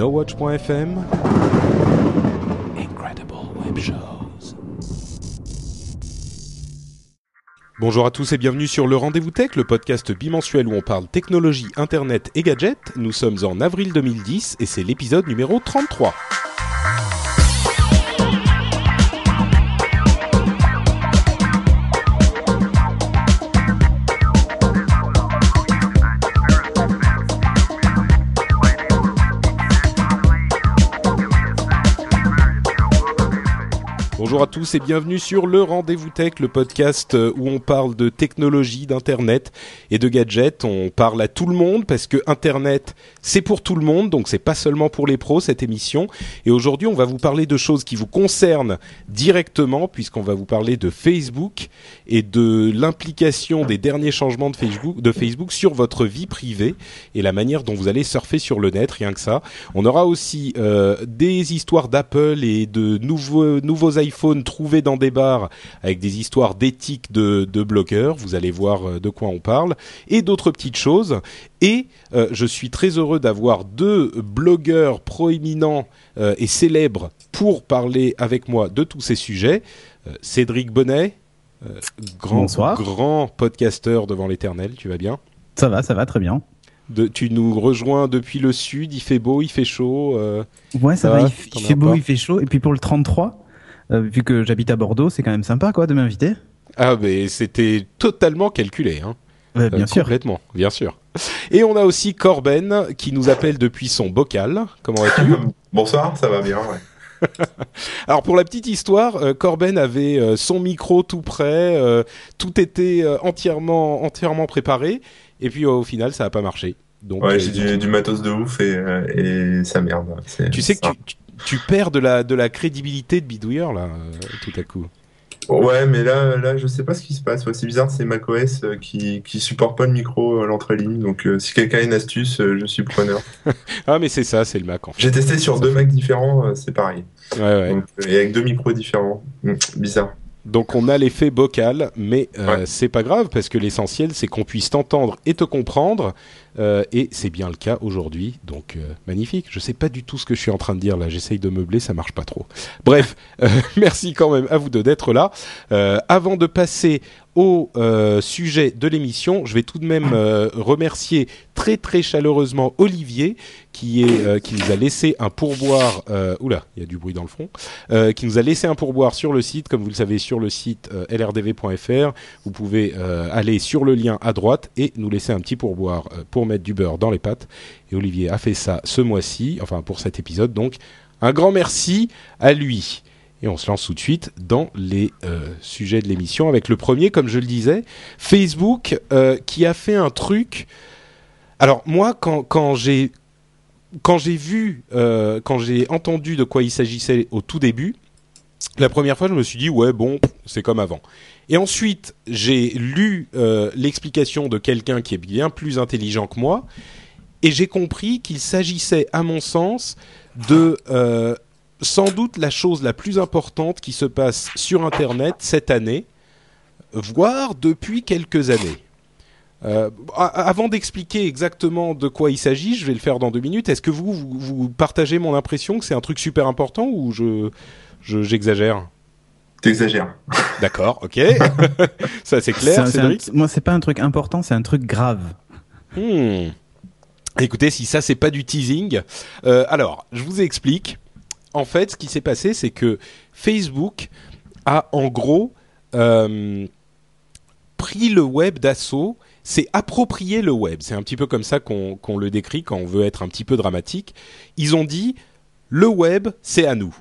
NoWatch.fm Incredible Web Shows Bonjour à tous et bienvenue sur le Rendez-vous Tech, le podcast bimensuel où on parle technologie, internet et gadgets. Nous sommes en avril 2010 et c'est l'épisode numéro 33. Bonjour à tous et bienvenue sur le Rendez-vous Tech, le podcast euh, où on parle de technologie, d'internet et de gadgets. On parle à tout le monde parce que internet, c'est pour tout le monde, donc c'est pas seulement pour les pros cette émission. Et aujourd'hui, on va vous parler de choses qui vous concernent directement puisqu'on va vous parler de Facebook et de l'implication des derniers changements de Facebook, sur votre vie privée et la manière dont vous allez surfer sur le net, rien que ça. On aura aussi euh, des histoires d'Apple et de nouveaux nouveaux iPhones trouvés dans des bars avec des histoires d'éthique de, de blogueurs. Vous allez voir euh, de quoi on parle et d'autres petites choses. Et euh, je suis très heureux d'avoir deux blogueurs proéminents euh, et célèbres pour parler avec moi de tous ces sujets. Euh, Cédric Bonnet, grand, Bonsoir. grand podcasteur devant l'éternel, tu vas bien? Ça va, ça va très bien. de, Tu nous rejoins depuis le sud, il fait beau, il fait chaud. Ouais, ça, Ça va, va? il, fait beau, il fait chaud. Et puis pour le 33, euh, vu que j'habite à Bordeaux, c'est quand même sympa quoi de m'inviter. Ah, mais c'était totalement calculé, hein. Euh, Euh, bien sûr. Complètement, bien sûr. Et on a aussi Corben qui nous appelle depuis son bocal. Comment vas-tu? Bonsoir, ça va bien, ouais. Alors pour la petite histoire, euh, Corben avait euh, son micro tout prêt, euh, tout était euh, entièrement entièrement préparé, et puis euh, au final ça n'a pas marché. Donc Ouais, euh, j'ai du, du matos de ouf et, euh, et ça merde. Tu sais que tu, tu, perds de la de la crédibilité de bidouilleur là euh, tout à coup. Ouais, mais là, là, je sais pas ce qui se passe. Ouais, c'est bizarre, c'est macOS euh, qui, qui supporte pas le micro à l'entrée-ligne. Donc, euh, si quelqu'un a une astuce, euh, je suis preneur. Ah mais c'est ça, c'est le Mac en fait. J'ai testé sur deux Macs différents, euh, c'est pareil. Ouais, ouais. Donc, euh, et avec deux micros différents. Hmm, bizarre. Donc on a l'effet bocal, mais euh, Ouais. c'est pas grave parce que l'essentiel c'est qu'on puisse t'entendre et te comprendre, euh, et c'est bien le cas aujourd'hui. Donc euh, magnifique. Je sais pas du tout ce que je suis en train de dire là. J'essaye de meubler, ça marche pas trop. Bref, euh, merci quand même à vous deux d'être là. Avant de passer au sujet de l'émission, je vais tout de même remercier très très chaleureusement Olivier qui est qui nous a laissé un pourboire. Oula, il y a du bruit dans le fond qui nous a laissé un pourboire sur le site, comme vous le savez, sur le site lrdv.fr. Vous pouvez aller sur le lien à droite et nous laisser un petit pourboire pour mettre du beurre dans les pâtes. Et Olivier a fait ça ce mois-ci, enfin pour cet épisode. Donc, un grand merci à lui. Et on se lance tout de suite dans les euh, sujets de l'émission avec le premier, comme je le disais, Facebook euh, qui a fait un truc. Alors moi, quand, quand j'ai quand j'ai vu, euh, quand j'ai entendu de quoi il s'agissait au tout début, la première fois, je me suis dit ouais bon, c'est comme avant. Et ensuite, j'ai lu euh, l'explication de quelqu'un qui est bien plus intelligent que moi, et j'ai compris qu'il s'agissait, à mon sens, de euh, sans doute la chose la plus importante qui se passe sur Internet cette année, voire depuis quelques années. Euh, avant d'expliquer exactement de quoi il s'agit, je vais le faire dans deux minutes. Est-ce que vous, vous, partagez mon impression que c'est un truc super important ou je- j'exagère? T'exagères. D'accord, ok. Ça c'est C'est clair, c'est un- Cédric. moi, c'est pas un truc important, c'est un truc grave. Hmm. Écoutez, si ça c'est pas du teasing, euh, alors je vous explique. En fait, ce qui s'est passé, c'est que Facebook a en gros euh, pris le web d'assaut, s'est approprié le web. C'est un petit peu comme ça qu'on qu'on le décrit quand on veut être un petit peu dramatique. Ils ont dit le web, c'est à nous.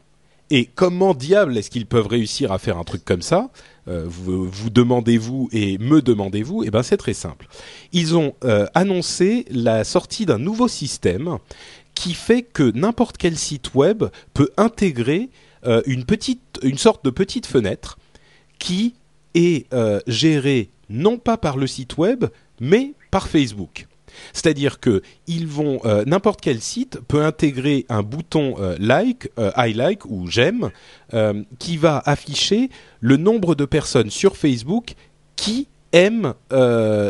Et comment diable est-ce qu'ils peuvent réussir à faire un truc comme ça vous, vous demandez-vous et me demandez-vous? Eh ben c'est très simple. Ils ont annoncé la sortie d'un nouveau système qui fait que n'importe quel site web peut intégrer une petite, une sorte de petite fenêtre qui est gérée non pas par le site web, mais par Facebook. C'est-à-dire que ils vont euh, n'importe quel site peut intégrer un bouton euh, like, euh, I like ou j'aime qui va afficher le nombre de personnes sur Facebook qui aiment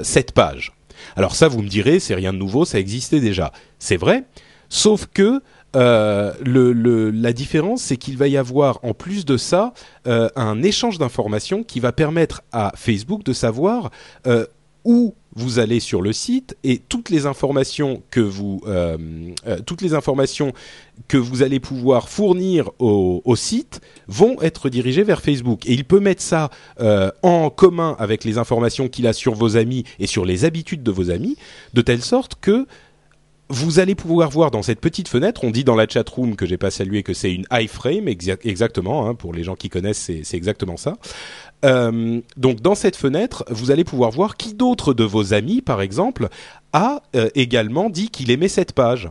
cette page. Alors ça, vous me direz, c'est rien de nouveau, ça existait déjà. C'est vrai, sauf que la différence, c'est qu'il va y avoir en plus de ça un échange d'informations qui va permettre à Facebook de savoir où vous allez sur le site et toutes les informations que vous euh, euh, toutes les informations que vous allez pouvoir fournir au, site vont être dirigées vers Facebook et il peut mettre ça euh, en commun avec les informations qu'il a sur vos amis et sur les habitudes de vos amis de telle sorte que vous allez pouvoir voir dans cette petite fenêtre, on dit dans la chat room que j'ai pas salué que c'est une iframe, exactement, hein, pour les gens qui connaissent, c'est exactement ça. Euh, donc dans cette fenêtre, vous allez pouvoir voir qui d'autre de vos amis, par exemple, a euh, également dit qu'il aimait cette page.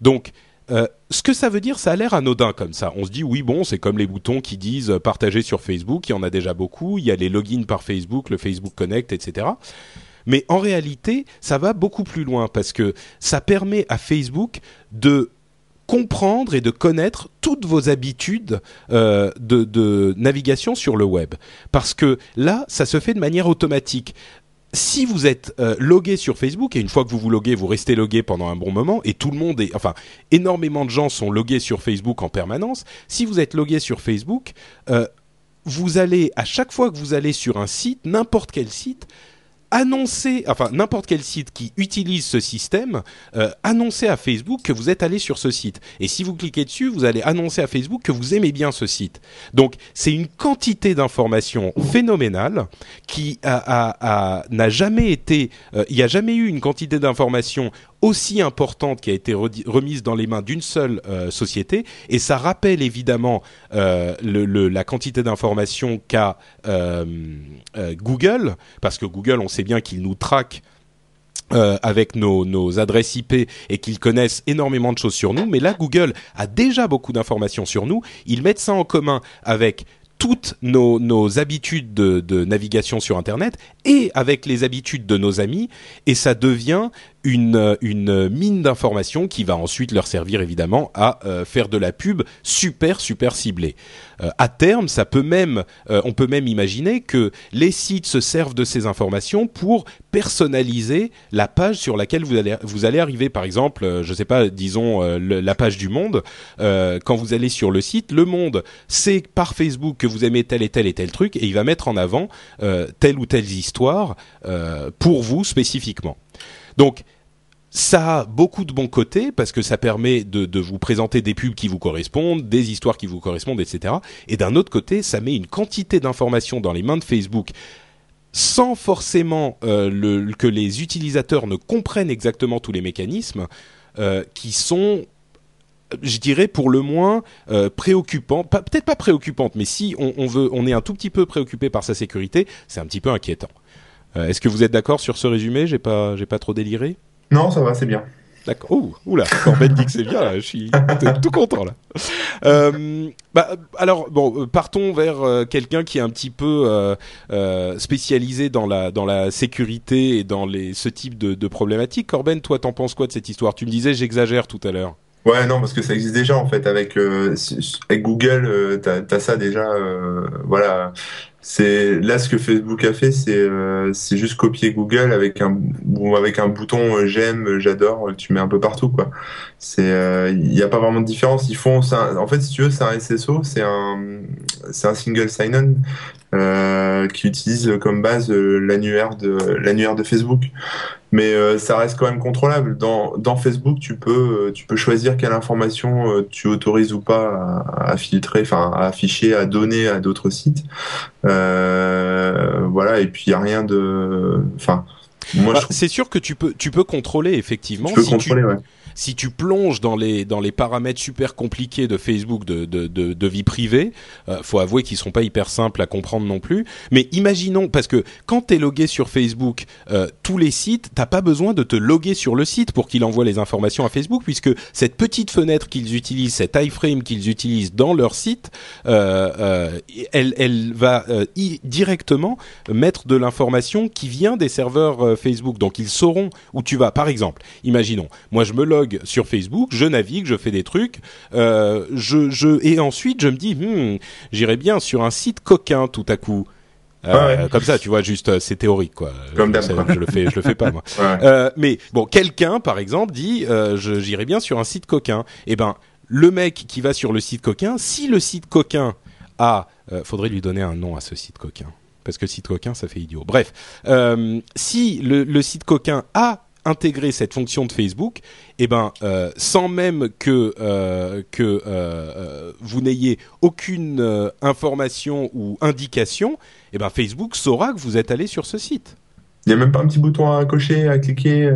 Donc euh, ce que ça veut dire, ça a l'air anodin comme ça. On se dit oui, bon, c'est comme les boutons qui disent partager sur Facebook. Il y en a déjà beaucoup. Il y a les logins par Facebook, le Facebook Connect, etc. Mais en réalité, ça va beaucoup plus loin parce que ça permet à Facebook de comprendre et de connaître toutes vos habitudes euh, de, navigation sur le web. Parce que là, ça se fait de manière automatique. Si vous êtes euh, logué sur Facebook, et une fois que vous vous loguez, vous restez logué pendant un bon moment, et tout le monde est, enfin, énormément de gens sont logués sur Facebook en permanence, si vous êtes logué sur Facebook, euh, vous allez, à chaque fois que vous allez sur un site, n'importe quel site, annoncer, enfin n'importe quel site qui utilise ce système, euh, annoncer à Facebook que vous êtes allé sur ce site. Et si vous cliquez dessus, vous allez annoncer à Facebook que vous aimez bien ce site. Donc c'est une quantité d'informations phénoménale qui n'a jamais été, euh, il n'y a jamais eu une quantité d'informations aussi importante qui a été remise dans les mains d'une seule euh, société et ça rappelle évidemment euh, la quantité d'informations qu'a euh, Google parce que Google on sait bien qu'il nous traque avec nos, adresses IP et qu'ils connaissent énormément de choses sur nous, mais là Google a déjà beaucoup d'informations sur nous. Ils mettent ça en commun avec toutes nos, habitudes de, de, navigation sur Internet et avec les habitudes de nos amis, et ça devient une, mine d'informations qui va ensuite leur servir évidemment à euh, faire de la pub super super ciblée. Euh, à terme, ça peut même, euh, on peut même imaginer que les sites se servent de ces informations pour personnaliser la page sur laquelle vous allez vous allez arriver. Par exemple, je sais pas, disons la page du Monde. quand vous allez sur le site, le Monde, c'est par Facebook que vous aimez tel et tel et tel truc, et il va mettre en avant telle ou telle histoire pour vous spécifiquement. Donc ça a beaucoup de bons côtés parce que ça permet de, vous présenter des pubs qui vous correspondent, des histoires qui vous correspondent, etc. Et d'un autre côté, ça met une quantité d'informations dans les mains de Facebook sans forcément euh, que les utilisateurs ne comprennent exactement tous les mécanismes euh, qui sont je dirais pour le moins euh, peut-être pas préoccupante, mais si on est un tout petit peu préoccupé par sa sécurité, c'est un petit peu inquiétant. Euh, est-ce que vous êtes d'accord sur ce résumé? J'ai pas, j'ai pas trop déliré? Non, ça va, c'est bien. D'accord. Oh, oula, Corben dit que c'est bien, je suis tout content là. Euh, bah, alors, bon, partons vers euh, quelqu'un qui est un petit peu euh, euh, spécialisé dans la, dans la sécurité et dans les, ce type de, de problématiques. Corben, toi, t'en penses quoi de cette histoire? Tu me disais, j'exagère tout à l'heure. Ouais, non, parce que ça existe déjà en fait avec euh, avec Google, euh, t'as as ça déjà. Euh, voilà, c'est là ce que Facebook a fait, c'est euh, c'est juste copier Google avec un ou avec un bouton j'aime, j'adore, tu mets un peu partout quoi. C'est il n'y a pas vraiment de différence. Ils font. En fait, si tu veux, c'est un SSO, c'est un c'est un single sign-on euh, qui utilise comme base l'annuaire de l'annuaire de Facebook mais euh, ça reste quand même contrôlable. Dans, dans Facebook, tu peux, euh, tu peux choisir quelle information euh, tu autorises ou pas à, à filtrer, enfin à afficher, à donner à d'autres sites. voilà, et puis il y a rien de, enfin. Moi, bah, c'est sûr que tu peux, tu peux contrôler effectivement. Tu peux contrôler, ouais si tu plonges dans les dans les paramètres super compliqués de Facebook de de, vie privée, euh, faut avouer qu'ils sont pas hyper simples à comprendre non plus. Mais imaginons parce que quand tu es logué sur Facebook, euh, tous les sites, t'as pas besoin de te loguer sur le site pour qu'il envoie les informations à Facebook, puisque cette petite fenêtre qu'ils utilisent, cet iframe qu'ils utilisent dans leur site, euh, euh, elle, elle va directement mettre de l'information qui vient des serveurs Facebook. Donc ils sauront où tu vas. Par exemple, imaginons, moi je me log sur Facebook, je navigue, je fais des trucs, euh, je, je et ensuite je me dis, hmm, j'irai bien sur un site coquin tout à coup. Euh, ouais. Comme ça, tu vois, juste euh, c'est théorique quoi. Comme je, sais, je le fais, je le fais pas moi. Ouais. Euh, mais bon, quelqu'un, par exemple, dit j'irai bien sur un site coquin. Eh ben, le mec qui va sur le site coquin, si le site coquin a, faudrait lui donner un nom à ce site coquin, parce que site coquin, ça fait idiot. Bref, si le, le site coquin a intégré cette fonction de Facebook, eh ben, euh, sans même que euh, que euh, vous n'ayez aucune information ou indication, eh ben, Facebook saura que vous êtes allé sur ce site. Il y a même pas un petit bouton à cocher, à cliquer,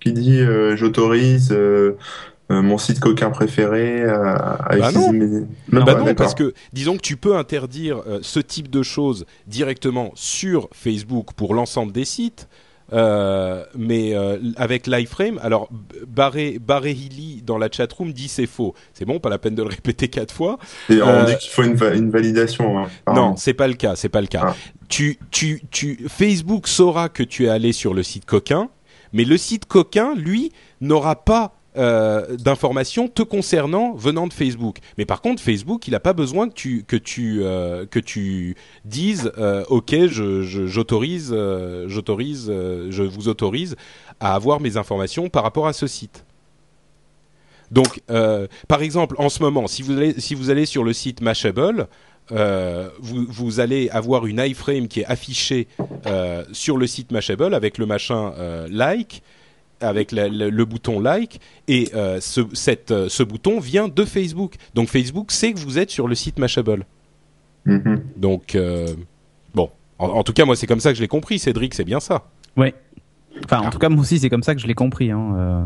qui dit j'autorise mon site coquin préféré à, à Bah non. mes. bah ouais, non, d'accord. parce que disons que tu peux interdire ce type de choses directement sur Facebook pour l'ensemble des sites. Euh, mais euh, avec l'iframe, alors B- Barré, Barré Hilly dans la chatroom dit c'est faux. C'est bon, pas la peine de le répéter quatre fois. Et on euh, dit qu'il faut une, va- une validation. hein, Non, c'est pas le cas, c'est pas le cas. Ah. Tu, tu, tu, Facebook saura que tu es allé sur le site coquin, mais le site coquin, lui, n'aura pas euh, d'informations te concernant venant de Facebook. Mais par contre, Facebook, il n'a pas besoin que tu euh, dises euh, OK, je je- j'autorise j'autorise je vous autorise à avoir mes informations par rapport à ce site. Donc, par exemple, en ce moment, si vous allez sur le site Mashable, vous, allez avoir une iframe qui est affichée sur le site Mashable avec le machin like, avec la- le, le bouton like, et euh, ce, cette, euh, ce bouton vient de Facebook. Donc Facebook sait que vous êtes sur le site Mashable. Mhm. Donc, euh, bon, en, en tout cas, moi c'est comme ça que je l'ai compris, Cédric, c'est bien ça. Ouais. Enfin, en tout cas, moi aussi, c'est comme ça que je l'ai compris. Hein. euh.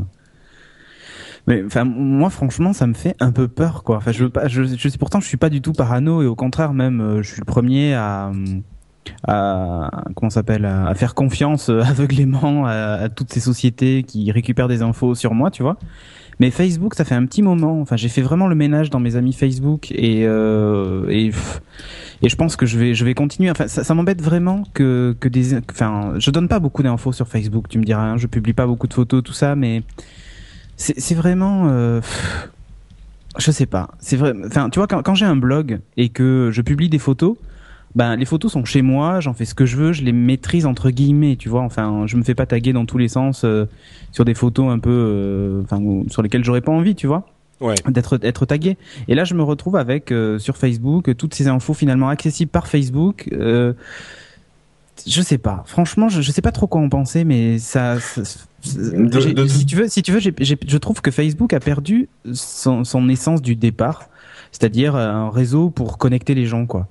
Mais enfin, moi, franchement, ça me fait un peu peur, quoi. Enfin, je veux pas. Je, je sais pourtant, je suis pas du tout parano et au contraire, même, je suis le premier à, à comment s'appelle, à, faire confiance euh, aveuglément à, toutes ces sociétés qui récupèrent des infos sur moi, tu vois. Mais Facebook, ça fait un petit moment. Enfin, j'ai fait vraiment le ménage dans mes amis Facebook et euh, et et je pense que je vais je vais continuer. Enfin, ça, ça m'embête vraiment que que des. Enfin, je donne pas beaucoup d'infos sur Facebook. Tu me diras, hein, je publie pas beaucoup de photos, tout ça, mais c'est vraiment. euh, je sais pas. C'est vrai. Enfin, tu vois, quand, quand j'ai un blog et que je publie des photos, ben les photos sont chez moi, j'en fais ce que je veux, je les maîtrise entre guillemets, tu vois. Enfin, je me fais pas taguer dans tous les sens euh, sur des photos un peu, euh, enfin, sur lesquelles j'aurais pas envie, tu vois Ouais. d'être être tagué. Et là, je me retrouve avec euh, sur Facebook toutes ces infos finalement accessibles par Facebook. Euh, je sais pas. Franchement, je, je sais pas trop quoi en penser, mais ça. ça- ça- De- j'ai- de- si tu veux, si tu veux, je trouve que Facebook a perdu son, son essence du départ, c'est-à-dire euh, un réseau pour connecter les gens, quoi.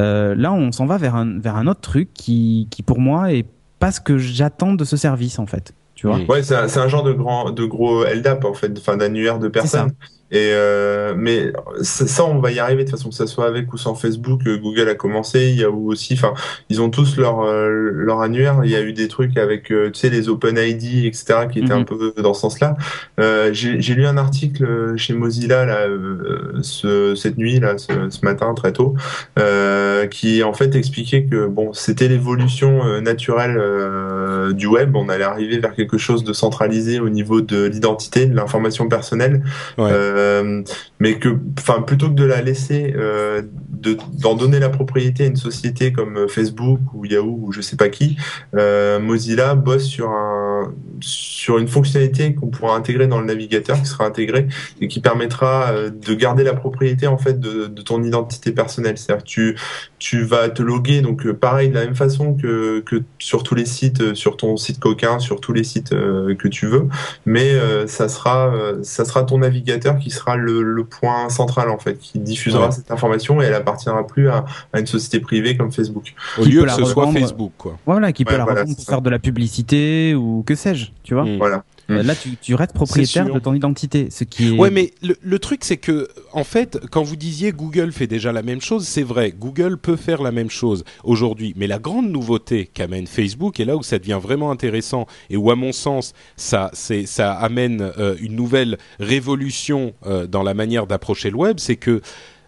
Euh, là, on s'en va vers un vers un autre truc qui qui pour moi est pas ce que j'attends de ce service en fait. Tu vois? Ouais, c'est un, c'est un genre de grand, de gros LDAP en fait, enfin d'annuaire de personnes. Et euh, mais ça, ça, on va y arriver de toute façon que ça soit avec ou sans Facebook. euh, Google a commencé, Yahoo aussi. Enfin, ils ont tous leur euh, leur annuaire. Il y a eu des trucs avec, euh, tu sais, les OpenID, etc., qui étaient Mhm. un peu dans ce sens-là. Euh, J'ai lu un article chez Mozilla là, euh, ce, cette nuit là, ce, ce matin très tôt, euh, qui en fait expliquait que bon, c'était l'évolution euh, naturelle euh, du web. On allait arriver vers quelque chose de centralisé au niveau de l'identité, de l'information personnelle. Ouais. Euh, mais que, enfin, plutôt que de la laisser, euh, de d'en donner la propriété à une société comme Facebook ou Yahoo ou je sais pas qui, euh, Mozilla bosse sur un sur une fonctionnalité qu'on pourra intégrer dans le navigateur, qui sera intégrée et qui permettra euh, de garder la propriété en fait de, ton identité personnelle. C'est-à-dire tu tu vas te loguer donc pareil de la même façon que que sur tous les sites, sur ton site coquin, sur tous les sites que tu veux, mais ça sera ça sera ton navigateur qui sera le, le point central en fait, qui diffusera Ouais. cette information et elle appartiendra plus à, à une société privée comme Facebook. Au lieu que ce soit. Facebook, quoi. Voilà, qui peut la voilà, revendre pour ça. faire de la publicité ou que sais-je, tu vois. Mm. Voilà. Euh, là, tu, tu restes propriétaire de ton identité, ce qui est. Ouais, mais le, le truc, c'est que, en fait, quand vous disiez Google fait déjà la même chose, c'est vrai. Google peut faire la même chose aujourd'hui. Mais la grande nouveauté qu'amène Facebook, et là où ça devient vraiment intéressant, et où, à mon sens, ça, c'est, ça amène euh, une nouvelle révolution euh, dans la manière d'approcher le web, c'est que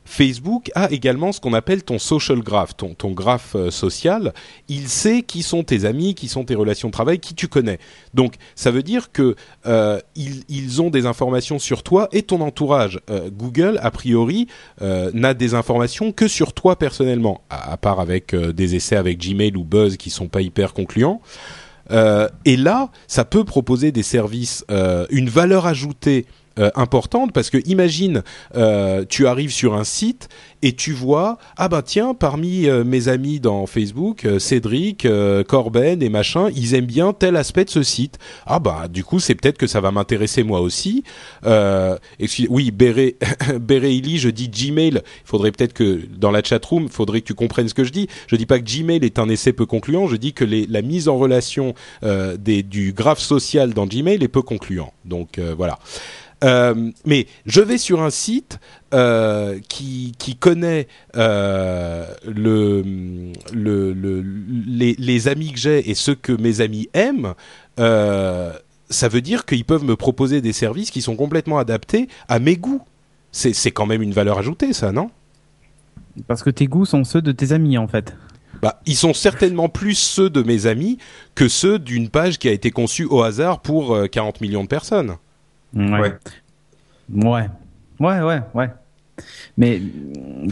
Facebook a également ce qu'on appelle ton social graph, ton, ton graphe euh, social. Il sait qui sont tes amis, qui sont tes relations de travail, qui tu connais. Donc, ça veut dire que euh, ils, ils, ont des informations sur toi et ton entourage. Euh, Google, a priori, n'a des informations que sur toi personnellement, à, à part avec des essais avec Gmail ou Buzz qui sont pas hyper concluants. et là, ça peut proposer des services, une valeur ajoutée euh, importante parce que imagine euh, tu arrives sur un site et tu vois ah bah tiens parmi euh, mes amis dans Facebook euh, Cédric euh, Corben et machin ils aiment bien tel aspect de ce site. Ah bah du coup c'est peut-être que ça va m'intéresser moi aussi. Excuse oui Béré Béréili je dis Gmail. Il faudrait peut-être que dans la chatroom il faudrait que tu comprennes ce que je dis. Je dis pas que Gmail est un essai peu concluant je dis que les, la mise en relation des, du graphe social dans Gmail est peu concluant. Donc voilà euh, mais je vais sur un site euh, qui, qui connaît euh, le, le, le, les, les amis que j'ai et ceux que mes amis aiment. Ça veut dire qu'ils peuvent me proposer des services qui sont complètement adaptés à mes goûts. C'est quand même une valeur ajoutée, ça, non? Parce que tes goûts sont ceux de tes amis, en fait. Bah, ils sont certainement plus ceux de mes amis que ceux d'une page qui a été conçue au hasard pour 40 millions de personnes. Ouais. ouais. Ouais. Ouais, ouais, ouais. Mais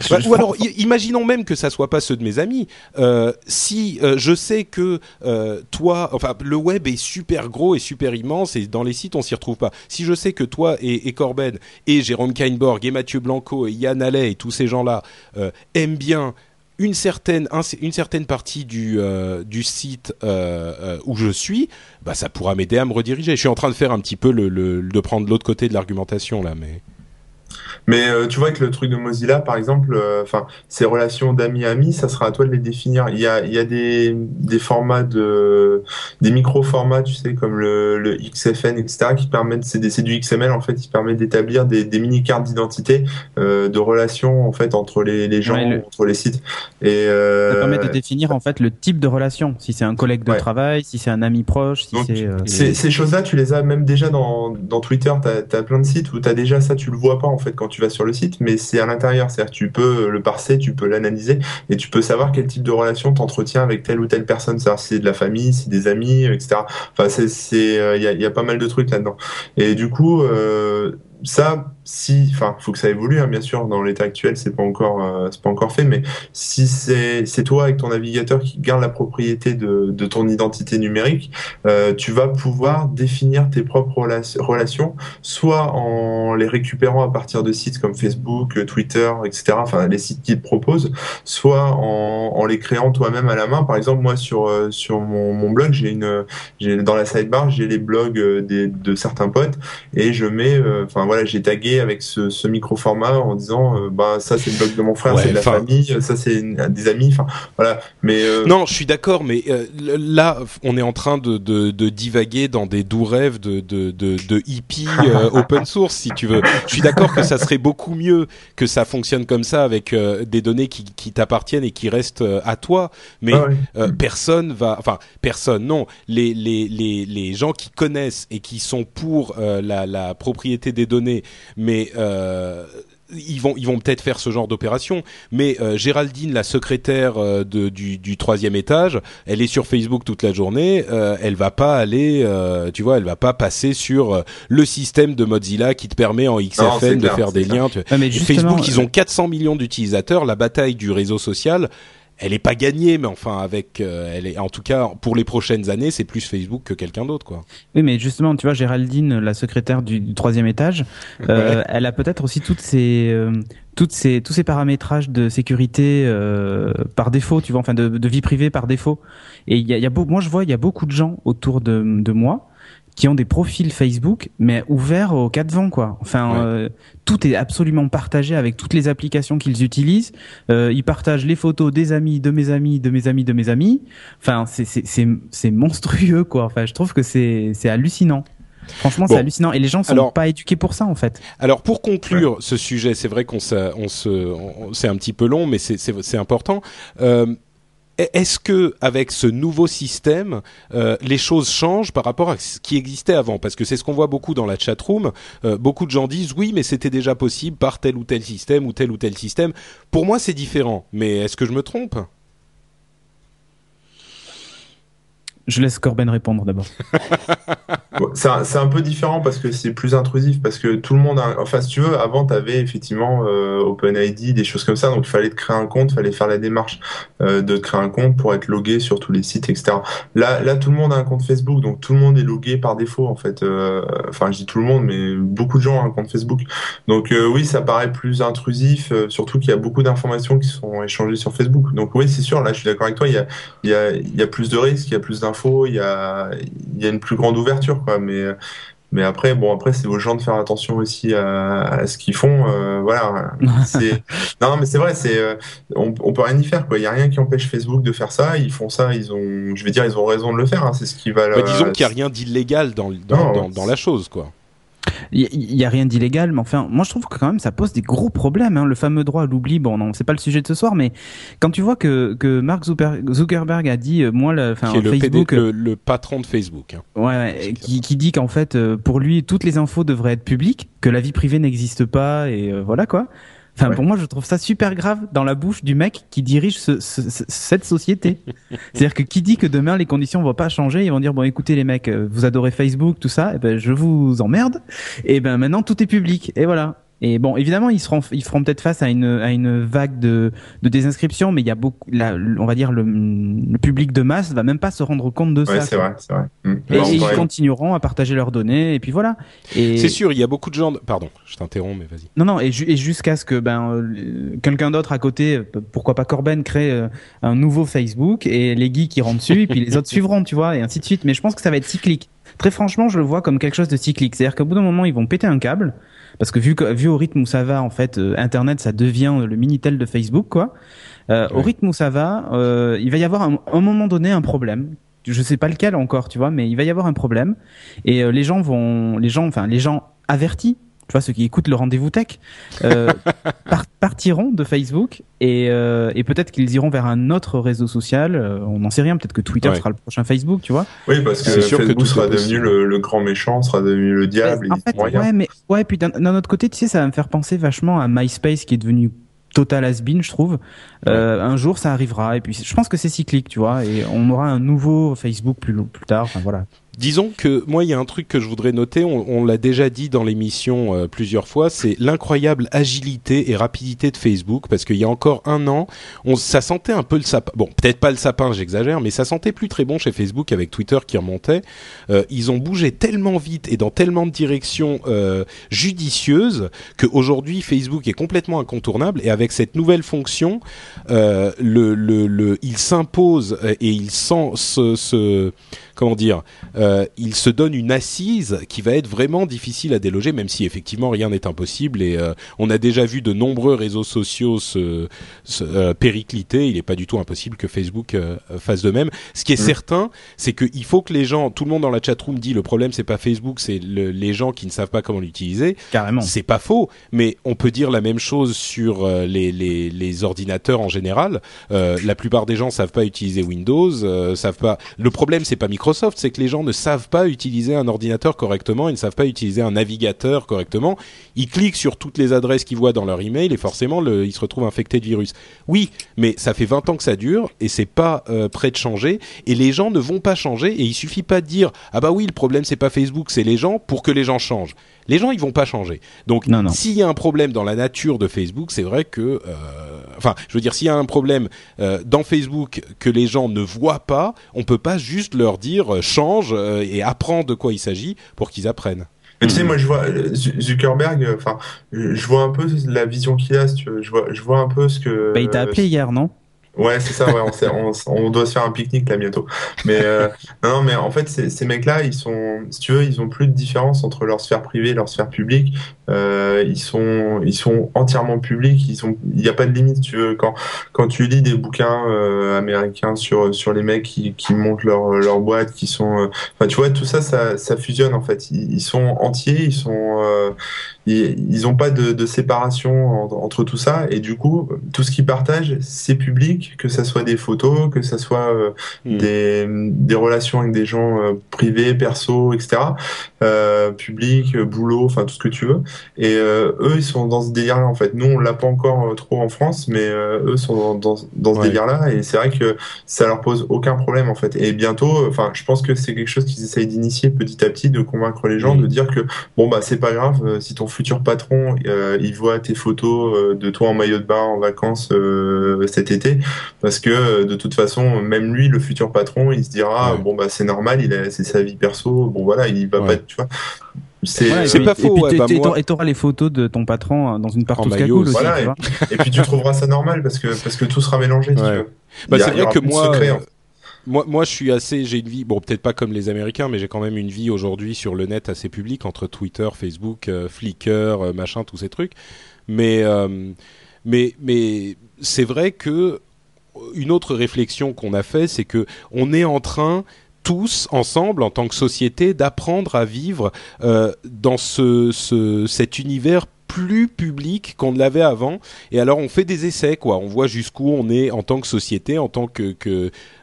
bah, ou alors, imaginons même que ça soit pas ceux de mes amis. Euh, si euh, je sais que euh, toi, enfin, le web est super gros et super immense et dans les sites on s'y retrouve pas. Si je sais que toi et, et Corben et Jérôme Kainborg et Mathieu Blanco et Yann Allais et tous ces gens-là euh, aiment bien une certaine une certaine partie du euh, du site euh, euh, où je suis, bah ça pourra m'aider à me rediriger. Je suis en train de faire un petit peu le, de prendre l'autre côté de l'argumentation là, mais. Mais euh, tu vois que le truc de Mozilla, par exemple, enfin, euh, ces relations d'amis amis, ça sera à toi de les définir. Il y a, il y a des, des formats de, des micro-formats, tu sais, comme le, le XFN, etc., qui permettent, c'est, du XML en fait, qui permet d'établir des, des mini cartes d'identité euh, de relations en fait entre les, les gens, ouais, le... entre les sites. Et ça permet de définir en fait le type de relation. Si c'est un collègue de ouais. travail, si c'est un ami proche, si c'est. Ces, ces choses-là, tu les as même déjà dans, dans Twitter. T'as, as plein de sites où t'as déjà ça, tu le vois pas en fait quand tu vas sur le site, mais c'est à l'intérieur. C'est-à-dire tu peux le parser, tu peux l'analyser et tu peux savoir quel type de relation t'entretiens avec telle ou telle personne. C'est-à-dire si c'est de la famille, si des amis, etc. Enfin, c'est, il euh, y, a, y a pas mal de trucs là-dedans. Et du coup, euh, ça, si, enfin, faut que ça évolue, hein, bien sûr. Dans l'état actuel, c'est pas encore, euh, c'est pas encore fait, mais si c'est, c'est toi avec ton navigateur qui garde la propriété de, de ton identité numérique, euh, tu vas pouvoir définir tes propres rela relations, soit en les récupérant à partir de sites comme Facebook, Twitter, etc. Enfin, les sites qui te proposent, soit en, en les créant toi-même à la main. Par exemple, moi sur euh, sur mon, mon blog, j'ai une, j'ai dans la sidebar, j'ai les blogs euh, des, de certains potes et je mets, euh, enfin voilà, j'ai tagué avec ce, ce micro format en disant euh, bah ça c'est le blog de mon frère, ouais, c'est de la famille, ça c'est des amis, enfin voilà. Mais euh... non, je suis d'accord, mais euh, là on est en train de, de, de, divaguer dans des doux rêves de de de, de hippie euh, open source si tu veux. Je suis d'accord que ça serait beaucoup mieux que ça fonctionne comme ça avec euh, des données qui, qui t'appartiennent et qui restent à toi, mais ah ouais. personne va, enfin personne, non, les les les les gens qui connaissent et qui sont pour la la propriété des données mais euh, ils vont ils vont peut-être faire ce genre d'opération. Mais euh, Géraldine, la secrétaire euh, de, du, du troisième étage, elle est sur Facebook toute la journée. Euh, elle va pas aller, euh, tu vois, elle va pas passer sur le système de Mozilla qui te permet en XFN non, de clair, faire des liens. Tu... Ah, mais Facebook, ils ont 400 millions d'utilisateurs. La bataille du réseau social elle est pas gagnée, mais enfin avec, euh, elle est en tout cas pour les prochaines années, c'est plus Facebook que quelqu'un d'autre, quoi. Oui, mais justement, tu vois, Géraldine, la secrétaire du, du troisième étage, euh, ouais. elle a peut-être aussi toutes ces, euh, toutes ces, tous ces paramétrages de sécurité euh, par défaut, tu vois, enfin de, de vie privée par défaut. Et il y a, y a beau, moi je vois, il y a beaucoup de gens autour de, de moi qui ont des profils Facebook, mais ouverts aux quatre vents, quoi. Enfin, ouais. euh, tout est absolument partagé avec toutes les applications qu'ils utilisent. Euh, ils partagent les photos des amis, de mes amis, de mes amis, de mes amis. Enfin, c'est c'est c'est monstrueux, quoi. Enfin, je trouve que c'est c'est hallucinant. Franchement, c'est hallucinant. Et les gens sont pas éduqués pour ça, en fait. Alors, pour conclure ce sujet, c'est vrai qu'on on se, c'est un petit peu long, mais c'est important. Euh, est-ce que avec ce nouveau système, euh, les choses changent par rapport à ce qui existait avant? Parce que c'est ce qu'on voit beaucoup dans la chatroom. Euh, beaucoup de gens disent oui, mais c'était déjà possible par tel ou tel système ou tel ou tel système. Pour moi, c'est différent. Mais est-ce que je me trompe? Je laisse Corben répondre d'abord. c'est un, peu différent parce que c'est plus intrusif, parce que tout le monde a... Enfin, si tu veux, avant, tu avais effectivement euh, OpenID, des choses comme ça, donc il fallait te créer un compte, il fallait faire la démarche euh, de créer un compte pour être logué sur tous les sites, etc. Là, là, tout le monde a un compte Facebook, donc tout le monde est logué par défaut, en fait. Euh, enfin, je dis tout le monde, mais beaucoup de gens ont un compte Facebook. Donc euh, oui, ça paraît plus intrusif, surtout qu'il y a beaucoup d'informations qui sont échangées sur Facebook. Donc oui, c'est sûr, là, je suis d'accord avec toi, il y a, y, a, il y a plus de risques, il y a plus d'informations il y a, il y a une plus grande ouverture, quoi. Mais, mais après, bon, après, c'est aux gens de faire attention aussi à, ce qu'ils font. Euh, voilà. non, mais c'est vrai, c'est, euh, on, on, peut rien y faire, quoi. Il y a rien qui empêche Facebook de faire ça. Ils font ça. Ils ont, je vais dire, ils ont raison de le faire. Hein. C'est ce qui va. Bah, disons qu'il y a rien d'illégal dans, dans, dans la chose, quoi. Il y, a rien d'illégal, mais enfin, moi je trouve que quand même ça pose des gros problèmes. Hein. Le fameux droit à l'oubli, bon, non, c'est pas le sujet de ce soir, mais quand tu vois que que Mark Zuckerberg a dit, euh, moi, le, enfin, Facebook, le, patron de Facebook, hein. ouais, qui, qui dit qu'en fait, euh, pour lui, toutes les infos devraient être publiques, que la vie privée n'existe pas, et euh, voilà quoi. Enfin, pour moi, je trouve ça super grave dans la bouche du mec qui dirige ce, cette société. C'est-à-dire que qui dit que demain les conditions vont pas changer, ils vont dire bon, écoutez les mecs, euh, vous adorez Facebook, tout ça, et eh ben je vous emmerde. Et ben maintenant tout est public. Et voilà. Et bon, évidemment, ils seront, ils feront peut-être face à une, à une vague de, de désinscription, mais il y a beaucoup, là, on va dire le, le public de masse va même pas se rendre compte de ouais, ça. c'est vrai, c'est vrai. Mmh. Et, ils continueront à partager leurs données, et puis voilà. Et... C'est sûr, il y a beaucoup de gens. Pardon, je t'interromps, mais vas-y. Non, non, et, et jusqu'à ce que ben euh, quelqu'un d'autre à côté, euh, pourquoi pas Corben, crée euh, un nouveau Facebook et les geeks qui rentrent dessus, et puis les autres suivront, tu vois, et ainsi de suite. Mais je pense que ça va être cyclique. Très franchement, je le vois comme quelque chose de cyclique. C'est-à-dire qu'au bout d'un moment, ils vont péter un câble parce que vu, vu au rythme où ça va, en fait, euh, Internet, ça devient le minitel de Facebook, quoi. Euh, Au rythme où ça va, euh, il va y avoir un, un moment donné un problème. Je sais pas lequel encore, tu vois, mais il va y avoir un problème. Et euh, les gens vont, les gens, enfin les gens avertis tu vois, ceux qui écoutent le rendez-vous tech, euh, partiront de Facebook et, euh, et peut-être qu'ils iront vers un autre réseau social. Euh, on n'en sait rien. Peut-être que Twitter sera le prochain Facebook, tu vois. Oui, parce que Facebook que sera devenu le, grand méchant, sera devenu le diable. en fait, ouais, mais ouais, puis d'un autre côté, tu sais, ça va me faire penser vachement à MySpace qui est devenu total has-been, je trouve. Euh, un jour, ça arrivera. Et puis, je pense que c'est cyclique, tu vois. Et on aura un nouveau Facebook plus, plus tard. Enfin, voilà. Disons que moi, il y a un truc que je voudrais noter, on, l'a déjà dit dans l'émission euh, plusieurs fois, c'est l'incroyable agilité et rapidité de Facebook, parce qu'il y a encore un an, on, ça sentait un peu le sapin. Bon, peut-être pas le sapin, j'exagère, mais ça sentait plus très bon chez Facebook avec Twitter qui remontait. Euh, ils ont bougé tellement vite et dans tellement de directions euh, judicieuses qu'aujourd'hui, Facebook est complètement incontournable. Et avec cette nouvelle fonction, euh, le, le, le, il s'impose et il sent ce, ce comment dire, euh, il se donne une assise qui va être vraiment difficile à déloger, même si effectivement rien n'est impossible. Et euh, on a déjà vu de nombreux réseaux sociaux se, euh, péricliter. Il n'est pas du tout impossible que Facebook fasse de même. Ce qui est mmh. certain, c'est qu'il faut que les gens, tout le monde dans la chatroom dit le problème c'est pas Facebook, c'est les gens qui ne savent pas comment l'utiliser. Carrément. C'est pas faux, mais on peut dire la même chose sur les, les, les, ordinateurs en général. la plupart des gens savent pas utiliser Windows, savent pas. Le problème c'est pas Microsoft Microsoft, c'est que les gens ne savent pas utiliser un ordinateur correctement, ils ne savent pas utiliser un navigateur correctement. Ils cliquent sur toutes les adresses qu'ils voient dans leur email et forcément, ils se retrouvent infectés de virus. Oui, mais ça fait 20 ans que ça dure et c'est pas euh, prêt de changer. Et les gens ne vont pas changer et il suffit pas de dire ah bah oui, le problème c'est pas Facebook, c'est les gens pour que les gens changent. Les gens ils vont pas changer. Donc s'il y a un problème dans la nature de Facebook, c'est vrai que euh, enfin, je veux dire, s'il y a un problème euh, dans Facebook que les gens ne voient pas, on peut pas juste leur dire euh, change euh, et apprends de quoi il s'agit pour qu'ils apprennent. Mais tu sais, moi, je vois Zuckerberg, enfin, je vois un peu la vision qu'il a, tu Je vois, je vois un peu ce que. Bah, il t'a appelé hier, non? Ouais, c'est ça. Ouais, on, on, doit se faire un pique-nique là bientôt. Mais euh, non, mais en fait, ces, mecs-là, ils sont, si tu veux, ils ont plus de différence entre leur sphère privée et leur sphère publique. Euh, ils sont, ils sont entièrement publics. Ils sont, il n'y a pas de limite. Tu veux, quand quand tu lis des bouquins euh, américains sur sur les mecs qui, qui montent leur leur boîte, qui sont, euh, enfin, tu vois, tout ça, ça, ça fusionne en fait. Ils, ils sont entiers. Ils sont euh, ils n'ont pas de, de séparation entre, tout ça. Et du coup tout ce qu'ils partagent c'est public que ça soit des photos que ça soit euh, hmm. des, des relations avec des gens euh, privés perso etc euh, public boulot enfin tout ce que tu veux. Et euh, eux ils sont dans ce délire là en fait. Nous on l'a pas encore trop en France mais eux sont dans, dans, ce délire là et c'est vrai que ça leur pose aucun problème en fait. Et bientôt enfin je pense que c'est quelque chose qu'ils essayent d'initier petit à petit de convaincre les gens hmm. de dire que bon bah c'est pas grave si ton futur patron, euh, il voit tes photos euh, de toi en maillot de bain en vacances euh, cet été, parce que de toute façon, même lui, le futur patron, il se dira bon bah c'est normal, il c'est sa vie perso, bon voilà, il va pas, tu vois. C'est pas faux. Et puis bah, t'auras les photos de ton patron dans une partie de aussi. Voilà, et, puis tu trouveras ça normal parce que parce que tout sera mélangé. Bah, c'est vrai que moi, moi, moi, je suis assez, j'ai une vie, bon, peut-être pas comme les Américains, mais j'ai quand même une vie aujourd'hui sur le net assez publique entre Twitter, Facebook, euh, Flickr, euh, machin, tous ces trucs. Mais, euh, mais, mais c'est vrai que une autre réflexion qu'on a fait, c'est que on est en train tous ensemble en tant que société d'apprendre à vivre dans ce, ce, cet univers plus public qu'on ne l'avait avant. Et alors on fait des essais, quoi. On voit jusqu'où on est en tant que société, en tant que,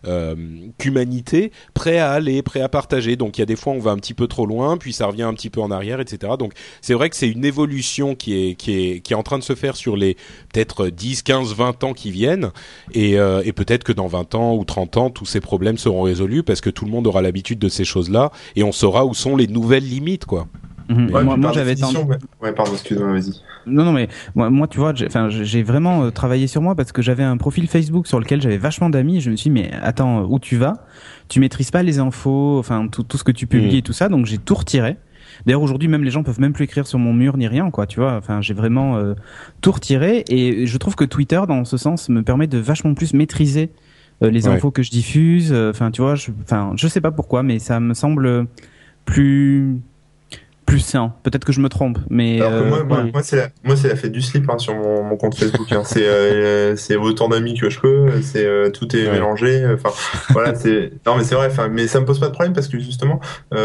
euh, qu'humanité, prêt à aller, prêt à partager. Donc il y a des fois on va un petit peu trop loin, puis ça revient un petit peu en arrière, etc. Donc c'est vrai que c'est une évolution qui est qui est qui est en train de se faire sur les peut-être 10, 15, 20 ans qui viennent. Et, euh, et peut-être que dans 20 ans ou 30 ans, tous ces problèmes seront résolus parce que tout le monde aura l'habitude de ces choses-là et on saura où sont les nouvelles limites, quoi. Mhm. moi, j'avais Ouais, pardon, excuse-moi, vas-y. Non, non, mais moi, moi tu vois, j'ai vraiment euh, travaillé sur moi parce que j'avais un profil Facebook sur lequel j'avais vachement d'amis. Et je me suis dit, mais attends, où tu vas? Tu maîtrises pas les infos, enfin tout, tout ce que tu publies mhm. et tout ça. Donc j'ai tout retiré. D'ailleurs aujourd'hui même les gens peuvent même plus écrire sur mon mur ni rien quoi, tu vois. Enfin j'ai vraiment euh, tout retiré et je trouve que Twitter dans ce sens me permet de vachement plus maîtriser euh, les infos que je diffuse. Enfin tu vois, enfin je sais pas pourquoi mais ça me semble plus plus sain. Peut-être que je me trompe, mais euh, moi, moi, moi c'est la, moi c'est la fête du slip hein, sur mon, mon, compte Facebook. Hein. C'est euh, c'est autant d'amis que je peux. C'est euh, tout est mélangé. Enfin voilà, c'est non mais c'est vrai. Enfin mais ça me pose pas de problème parce que justement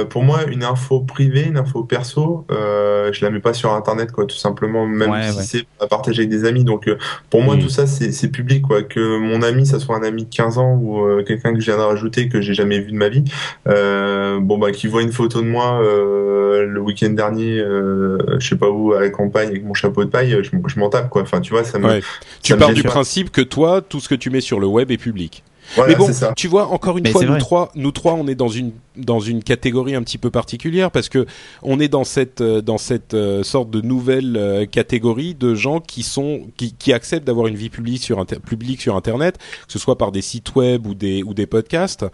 pour moi une info privée, une info perso, je la mets pas sur internet quoi, tout simplement. Même si c'est à partager avec des amis. Donc pour moi mm. tout ça c'est c'est public quoi. Que mon ami ça soit un ami de 15 ans ou quelqu'un que je viens de rajouter que j'ai jamais vu de ma vie. bon bah qui voit une photo de moi le week week-end dernier, euh, je sais pas où, à la campagne avec mon chapeau de paille, je, je m'en tape quoi. Enfin, tu vois, ça me. tu pars du principe que toi, tout ce que tu mets sur le web est public. mais bon, ça. tu vois, encore une fois, nous trois, nous trois, on est dans une dans une catégorie un petit peu particulière parce que on est dans cette euh, dans cette euh, sorte de nouvelle euh, catégorie de gens qui sont qui, qui acceptent d'avoir une vie publique sur inter publique sur internet, que ce soit par des sites web ou des ou des podcasts.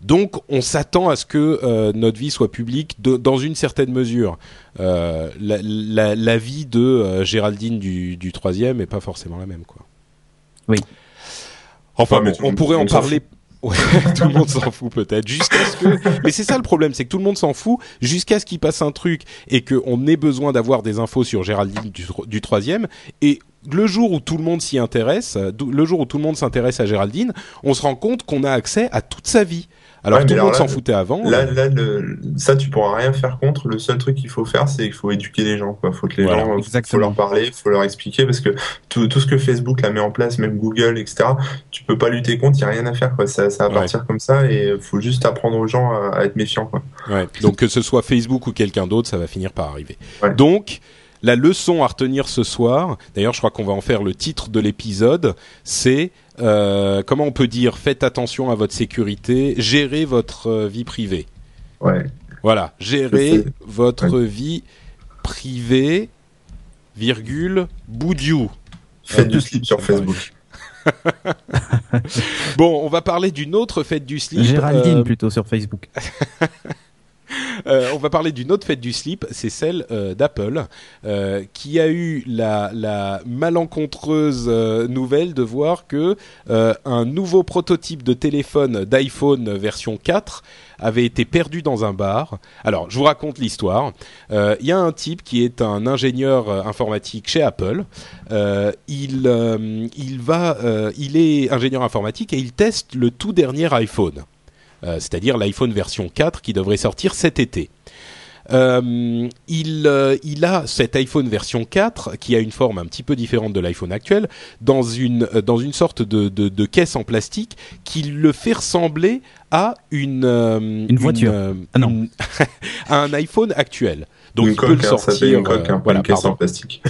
Donc, on s'attend à ce que euh, notre vie soit publique de, dans une certaine mesure. Euh, la, la, la, vie de euh, Géraldine du, du troisième est pas forcément la même, quoi. Oui. Enfin, on pourrait en parler. Ouais, tout le monde s'en fout peut-être. Jusqu'à ce que, mais c'est ça le problème, c'est que tout le monde s'en fout jusqu'à ce qu'il passe un truc et qu'on ait besoin d'avoir des infos sur Géraldine du, du troisième. Et le jour où tout le monde s'y intéresse, le jour où tout le monde s'intéresse à Géraldine, on se rend compte qu'on a accès à toute sa vie. Alors tout le monde s'en foutait avant. Là, là ça, tu pourras rien faire contre. Le seul truc qu'il faut faire, c'est qu'il faut éduquer les gens. Il faut que les gens, faut leur parler, faut leur expliquer, parce que tout, tout, ce que Facebook la met en place, même Google, etc. Tu peux pas lutter contre. Il y a rien à faire. Quoi. Ça, ça va partir comme ça, et faut juste apprendre aux gens à, être méfiants. Quoi. Ouais. Donc que ce soit Facebook ou quelqu'un d'autre, ça va finir par arriver. Donc la leçon à retenir ce soir, d'ailleurs je crois qu'on va en faire le titre de l'épisode, c'est euh, comment on peut dire faites attention à votre sécurité, gérez votre euh, vie privée. Ouais. Voilà, gérez votre vie privée, virgule, boudiou. Faites du slip sur Facebook. bon, on va parler d'une autre fête du slip. Géraldine euh, plutôt sur Facebook. Euh, on va parler d'une autre fête du slip, c'est celle euh, d'Apple, euh, qui a eu la, malencontreuse nouvelle de voir que un nouveau prototype de téléphone d'iPhone version 4 avait été perdu dans un bar. Alors, je vous raconte l'histoire. Il y a un type qui est un ingénieur informatique chez Apple. Il, il est ingénieur informatique et il teste le tout dernier iPhone, c'est-à-dire l'iPhone version 4 qui devrait sortir cet été. Euh, il, euh, il a cet iPhone version 4 qui a une forme un petit peu différente de l'iPhone actuel dans une, euh, dans une sorte de, de, de caisse en plastique qui le fait ressembler à une, euh, Une voiture. euh, Ah non. à un iPhone actuel. Donc une il peut coque, le hein, ça sortir. s'appelle une coque, euh, hein, pas voilà, une caisse pardon. en plastique.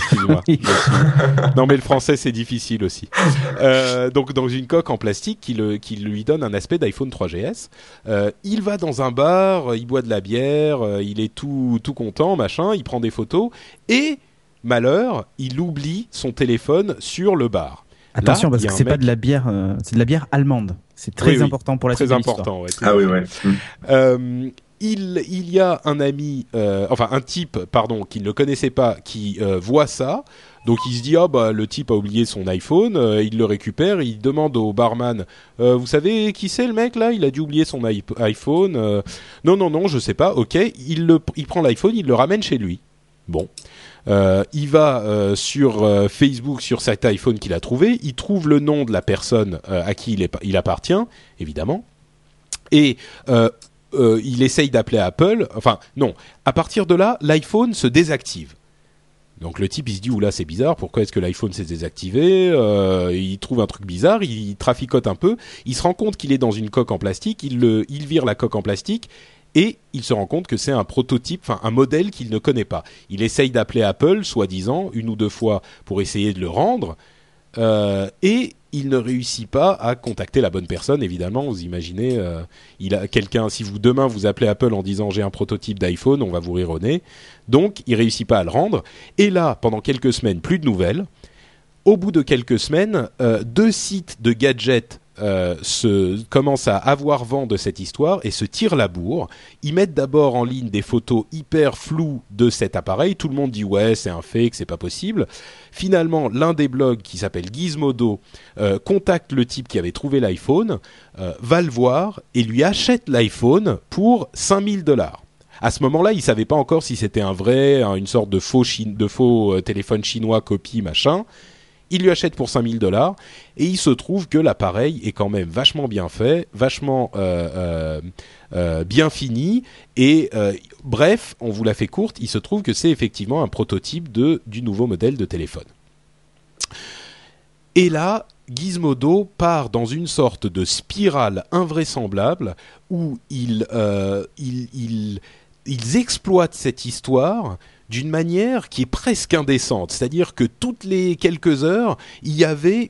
Non mais le français c'est difficile aussi. Euh, donc dans une coque en plastique qui, le, qui lui donne un aspect d'iPhone 3GS. Euh, il va dans un bar, il boit de la bière, il est tout tout content, machin, il prend des photos et malheur, il oublie son téléphone sur le bar. Attention, Là, parce que c'est pas mec- de la bière, euh, c'est de la bière allemande. C'est très Oui, oui. important pour la Très suite de l'histoire. important. Ouais, Ah oui, fait. ouais. Mm. Euh, il, il y a un ami, euh, enfin un type, pardon, qui ne connaissait pas, qui euh, voit ça. Donc il se dit ah bah le type a oublié son iPhone, euh, il le récupère, il demande au barman, vous savez qui c'est le mec là? Il a dû oublier son iP- iPhone. non non non, je sais pas. Ok, il le, il prend l'iPhone, il le ramène chez lui. Bon. Il va sur Facebook sur cet iPhone qu'il a trouvé, il trouve le nom de la personne à qui il, est, il appartient, évidemment, et euh, il essaye d'appeler Apple. Enfin, non. À partir de là, l'iPhone se désactive. Donc le type il se dit oula c'est bizarre pourquoi est-ce que l'iPhone s'est désactivé Euh, il trouve un truc bizarre il traficote un peu il se rend compte qu'il est dans une coque en plastique il le il vire la coque en plastique et il se rend compte que c'est un prototype enfin un modèle qu'il ne connaît pas il essaye d'appeler Apple soi-disant une ou deux fois pour essayer de le rendre euh, et il ne réussit pas à contacter la bonne personne évidemment. Vous imaginez euh, il a quelqu'un si vous demain vous appelez Apple en disant j'ai un prototype d'iPhone on va vous rire au nez donc il réussit pas à le rendre. Et là pendant quelques semaines plus de nouvelles. Au bout de quelques semaines euh, deux sites de gadgets euh, se commencent à avoir vent de cette histoire et se tirent la bourre. Ils mettent d'abord en ligne des photos hyper floues de cet appareil. Tout le monde dit ouais c'est un fake, c'est pas possible. Finalement, l'un des blogs qui s'appelle Gizmodo euh, contacte le type qui avait trouvé l'iPhone, euh, va le voir et lui achète l'iPhone pour 5000 dollars. À ce moment-là, il savait pas encore si c'était un vrai, un- une sorte de faux, de faux téléphone chinois copie machin. Il lui achète pour 5000 dollars et il se trouve que l'appareil est quand même vachement bien fait, vachement euh, euh, euh, bien fini et bref, on vous l'a fait courte, il se trouve que c'est effectivement un prototype du nouveau modèle de téléphone. Et là, Gizmodo part dans une sorte de spirale invraisemblable où ils, ils, ils exploitent cette histoire d'une manière qui est presque indécente. C'est-à-dire que toutes les quelques heures, il y avait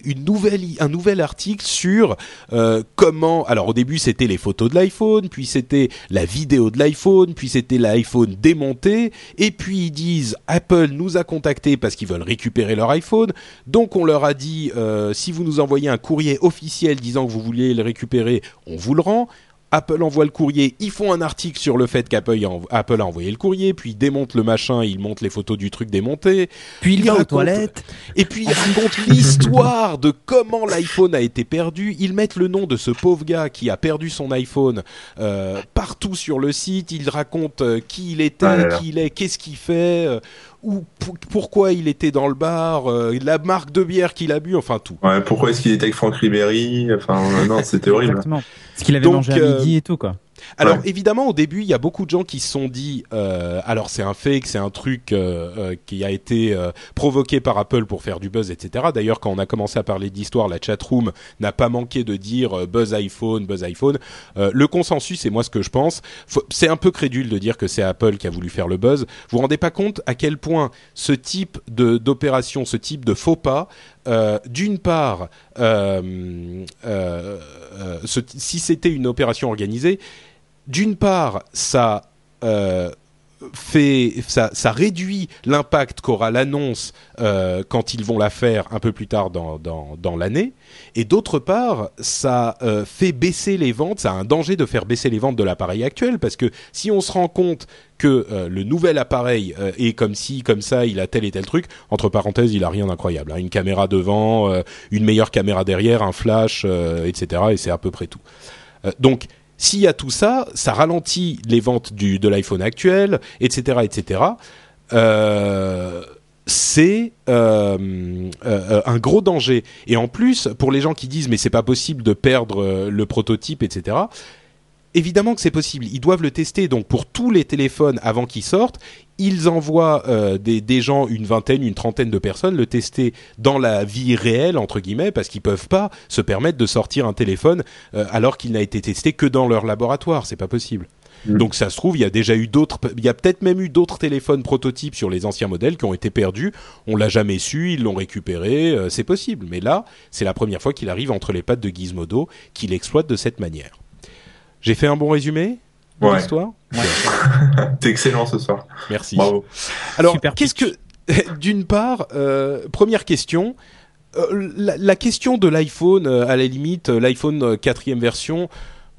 un nouvel article sur euh, comment... Alors au début, c'était les photos de l'iPhone, puis c'était la vidéo de l'iPhone, puis c'était l'iPhone démonté, et puis ils disent Apple nous a contactés parce qu'ils veulent récupérer leur iPhone, donc on leur a dit euh, si vous nous envoyez un courrier officiel disant que vous vouliez le récupérer, on vous le rend. Apple envoie le courrier, ils font un article sur le fait qu'Apple a, env- Apple a envoyé le courrier, puis ils démontent le machin, ils montent les photos du truc démonté, Puis il Il va aux toilettes. et puis ils racontent l'histoire de comment l'iPhone a été perdu. Ils mettent le nom de ce pauvre gars qui a perdu son iPhone euh, partout sur le site. Ils racontent euh, qui il était, Ah là là. qui il est, qu'est-ce qu'il fait, euh, où, pour- pourquoi il était dans le bar, euh, la marque de bière qu'il a bu, enfin tout. Ouais, pourquoi est-ce qu'il était avec Franck Ribéry? Enfin, non, c'était horrible. Exactement. Ce qu'il avait Donc, mangé à euh, midi et tout, quoi. Alors Ouais. évidemment au début il y a beaucoup de gens qui se sont dit euh, alors c'est un fake c'est un truc euh, euh, qui a été euh, provoqué par Apple pour faire du buzz etc. D'ailleurs quand on a commencé à parler d'histoire la chatroom n'a pas manqué de dire euh, buzz iPhone buzz iPhone. Euh, le consensus et moi ce que je pense c'est un peu crédule de dire que c'est Apple qui a voulu faire le buzz. Vous vous rendez pas compte à quel point ce type d'opération ce type de faux pas euh, d'une part, euh, euh, euh, ce- si c'était une opération organisée, d'une part, ça euh, fait, ça, réduit l'impact qu'aura l'annonce euh, quand ils vont la faire un peu plus tard dans, l'année, et d'autre part, ça euh, fait baisser les ventes, ça a un danger de faire baisser les ventes de l'appareil actuel, parce que si on se rend compte que le nouvel appareil est comme si, comme ça, il a tel et tel truc, entre parenthèses, il a rien d'incroyable, hein, une caméra devant, une meilleure caméra derrière, un flash, etc., et c'est à peu près tout. donc, s'il y a tout ça, ça ralentit les ventes du, de l'iPhone actuel, etc., etc. Euh, c'est euh, euh, un gros danger. Et en plus, pour les gens qui disent mais c'est pas possible de perdre le prototype, etc. Évidemment que c'est possible. Ils doivent le tester. Donc pour tous les téléphones avant qu'ils sortent, ils envoient euh, des, des, gens, une vingtaine, une trentaine de personnes, le tester dans la vie réelle entre guillemets, parce qu'ils peuvent pas se permettre de sortir un téléphone euh, alors qu'il n'a été testé que dans leur laboratoire. C'est pas possible. Mmh. Donc ça se trouve, il y a déjà eu d'autres, il y a peut-être même eu d'autres téléphones prototypes sur les anciens modèles qui ont été perdus. On l'a jamais su, ils l'ont récupéré, euh, c'est possible. Mais là, c'est la première fois qu'il arrive entre les pattes de Gizmodo, qu'il exploite de cette manière. J'ai fait un bon résumé? Ouais. l'histoire Ouais. T'es excellent ce soir. Merci. Bravo. Alors, Super qu'est-ce que, d'une part, euh, première question, euh, la, la, question de l'iPhone, euh, à la limite, euh, l'iPhone quatrième version.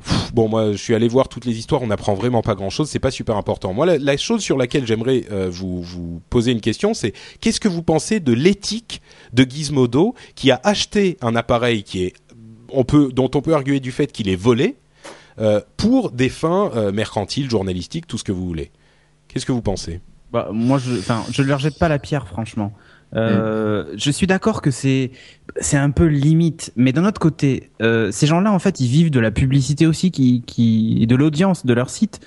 Pff, bon, moi, je suis allé voir toutes les histoires. On n'apprend vraiment pas grand-chose. C'est pas super important. Moi, la, la chose sur laquelle j'aimerais euh, vous vous poser une question, c'est qu'est-ce que vous pensez de l'éthique de Gizmodo qui a acheté un appareil qui est, on peut, dont on peut arguer du fait qu'il est volé euh, pour des fins euh, mercantiles, journalistiques, tout ce que vous voulez. Qu'est-ce que vous pensez? Bah, moi, je, enfin, je leur jette pas la pierre, franchement. Euh, Je suis d'accord que c'est c'est un peu limite, mais d'un autre côté, euh, ces gens-là, en fait, ils vivent de la publicité aussi, qui qui et de l'audience de leur site.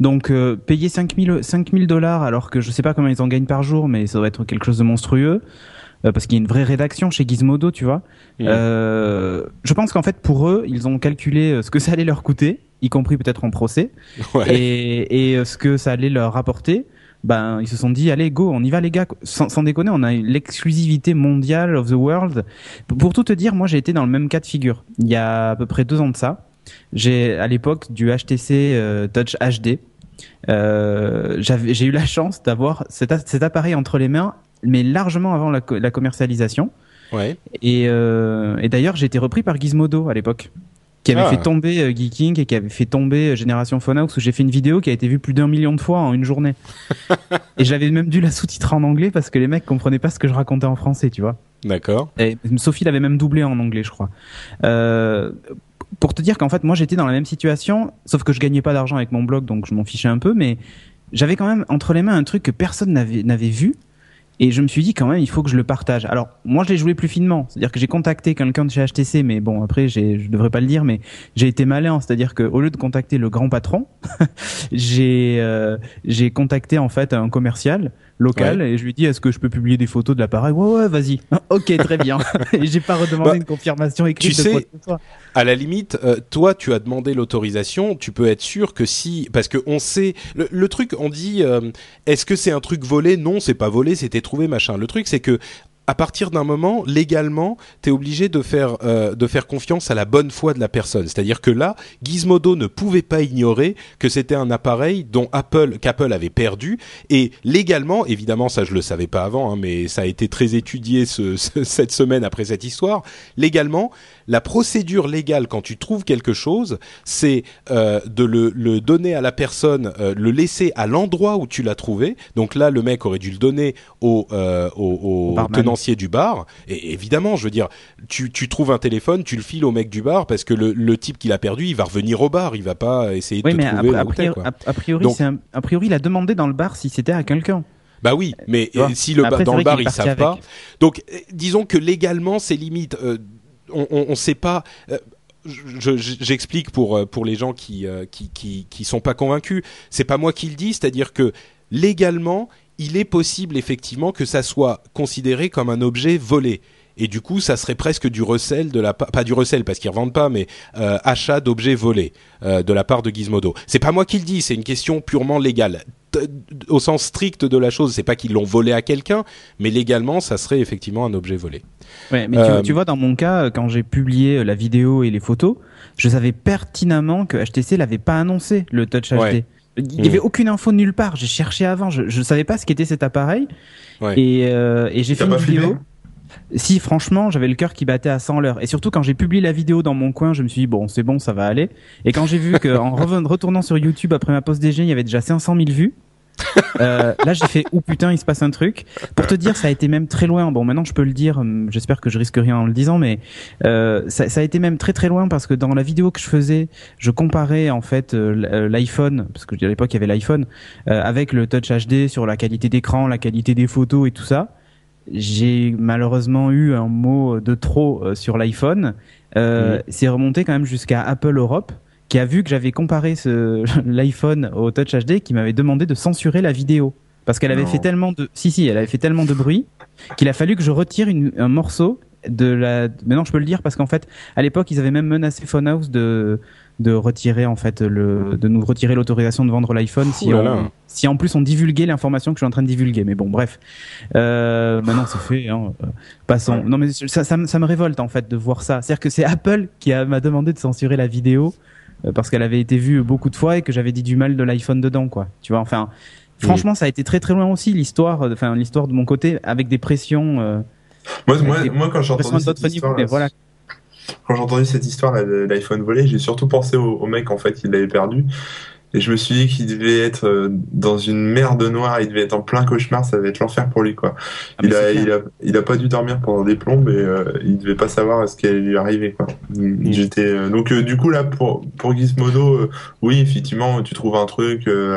Donc, euh, payer 5000 5000 dollars, alors que je sais pas combien ils en gagnent par jour, mais ça doit être quelque chose de monstrueux. Euh, parce qu'il y a une vraie rédaction chez Gizmodo, tu vois. Mmh. Euh, je pense qu'en fait, pour eux, ils ont calculé euh, ce que ça allait leur coûter, y compris peut-être en procès, ouais. et, et ce que ça allait leur rapporter ben ils se sont dit allez go on y va les gars sans, sans déconner on a l'exclusivité mondiale of the world pour tout te dire moi j'ai été dans le même cas de figure il y a à peu près deux ans de ça j'ai à l'époque du HTC euh, Touch HD euh, j'ai eu la chance d'avoir cet, cet, appareil entre les mains mais largement avant la, la commercialisation ouais. et, euh, et d'ailleurs j'ai été repris par Gizmodo à l'époque qui avait ah. fait tomber euh, Geeking et qui avait fait tomber euh, Génération Phonox où j'ai fait une vidéo qui a été vue plus d'un million de fois en une journée. et j'avais même dû la sous-titrer en anglais parce que les mecs comprenaient pas ce que je racontais en français, tu vois. D'accord. Et Sophie l'avait même doublé en anglais, je crois. Euh, pour te dire qu'en fait, moi j'étais dans la même situation, sauf que je gagnais pas d'argent avec mon blog, donc je m'en fichais un peu, mais j'avais quand même entre les mains un truc que personne n'avait vu et je me suis dit quand même, il faut que je le partage. Alors, moi, je l'ai joué plus finement. C'est-à-dire que j'ai contacté quelqu'un de chez HTC, mais bon, après, je devrais pas le dire, mais j'ai été malin. C'est-à-dire que au lieu de contacter le grand patron, j'ai euh, j'ai contacté en fait un commercial local ouais. et je lui dit est-ce que je peux publier des photos de l'appareil Ouais, ouais, vas-y. ok, très bien. et j'ai pas redemandé bah, une confirmation écrite. Tu de sais, quoi que ce soit. à la limite, euh, toi, tu as demandé l'autorisation. Tu peux être sûr que si, parce que on sait le, le truc, on dit, euh, est-ce que c'est un truc volé? Non, c'est pas volé, c'était trouvé, machin. Le truc, c'est que à partir d'un moment, légalement, tu es obligé de faire, euh, de faire confiance à la bonne foi de la personne. C'est-à-dire que là, Gizmodo ne pouvait pas ignorer que c'était un appareil dont Apple, qu'Apple avait perdu. Et légalement, évidemment, ça je le savais pas avant, hein, mais ça a été très étudié ce, ce, cette semaine après cette histoire. Légalement, la procédure légale quand tu trouves quelque chose, c'est euh, de le, le, donner à la personne, euh, le laisser à l'endroit où tu l'as trouvé. Donc là, le mec aurait dû le donner au, euh, au, au tenancier du bar. Et évidemment, je veux dire, tu, tu trouves un téléphone, tu le files au mec du bar parce que le, le type qui l'a perdu, il va revenir au bar, il va pas essayer de oui, te mais trouver a, a, priori, a, a priori, Donc, un, a priori, il a demandé dans le bar si c'était à quelqu'un. Bah oui, mais si le Après, dans le bar ils savent avec. pas. Donc disons que légalement c'est limite. Euh, on ne sait pas. Euh, J'explique pour euh, pour les gens qui euh, qui qui qui sont pas convaincus. C'est pas moi qui le dis, c'est-à-dire que légalement, il est possible effectivement que ça soit considéré comme un objet volé. Et du coup, ça serait presque du recel de la pas du recel parce qu'ils revendent pas, mais euh, achat d'objets volés euh, de la part de Gizmodo. C'est pas moi qui le dis, c'est une question purement légale. Au sens strict de la chose, c'est pas qu'ils l'ont volé à quelqu'un, mais légalement, ça serait effectivement un objet volé. Ouais, mais euh, tu, tu, vois, dans mon cas, quand j'ai publié la vidéo et les photos, je savais pertinemment que HTC l'avait pas annoncé le Touch ouais. Il y avait aucune info nulle part. J'ai cherché avant. Je, je savais pas ce qu'était cet appareil. Ouais. Et, euh, et j'ai fait une vidéo. Si, franchement, j'avais le cœur qui battait à 100 l'heure. Et surtout, quand j'ai publié la vidéo dans mon coin, je me suis dit, bon, c'est bon, ça va aller. Et quand j'ai vu qu'en retournant sur YouTube après ma pause déjeuner, il y avait déjà 500 000 vues, euh, là, j'ai fait, ou putain, il se passe un truc. Pour te dire, ça a été même très loin. Bon, maintenant, je peux le dire. hum, J'espère que je risque rien en le disant, mais euh, ça, ça a été même très très loin parce que dans la vidéo que je faisais, je comparais en fait euh, euh, l'iPhone, parce que à l'époque il y avait l'iPhone, euh, avec le Touch HD sur la qualité d'écran, la qualité des photos et tout ça. J'ai malheureusement eu un mot de trop sur l'iPhone. Euh, C'est remonté quand même jusqu'à Apple Europe, qui a vu que j'avais comparé ce l'iPhone au Touch HD, qui m'avait demandé de censurer la vidéo. Parce qu'elle avait Non. fait tellement de si si elle avait fait tellement de bruit qu'il a fallu que je retire une- un morceau de la maintenant je peux le dire parce qu'en fait à l'époque ils avaient même menacé Phonehouse de de retirer en fait le de nous retirer l'autorisation de vendre l'iPhone si là on- là. si en plus on divulguait l'information que je suis en train de divulguer. Mais bon bref. Euh, maintenant c'est fait hein. Euh, passons. Non mais ça, ça, me- ça me révolte en fait de voir ça. C'est à dire que c'est Apple qui a- m'a demandé de censurer la vidéo parce qu'elle avait été vue beaucoup de fois et que j'avais dit du mal de l'iPhone dedans quoi tu vois enfin franchement ça a été très très loin aussi l'histoire euh, enfin l'histoire de mon côté avec des pressions euh, Moi, moi, des moi, quand j'ai entendu cette d'autres niveaux histoire, mais voilà quand j'ai entendu cette histoire là, de l'iPhone volé, j'ai surtout pensé au, au mec en fait qui l'avait perdu. Et je me suis dit qu'il devait être euh, dans une merde noire, il devait être en plein cauchemar, ça devait être l'enfer pour lui quoi. Ah, il, a, il, a, il a pas dû dormir pendant des plombes et euh, il devait pas savoir ce qui allait lui arriver quoi. J'étais euh, donc euh, du coup là pour pour Gizmodo, euh, oui effectivement tu trouves un truc euh,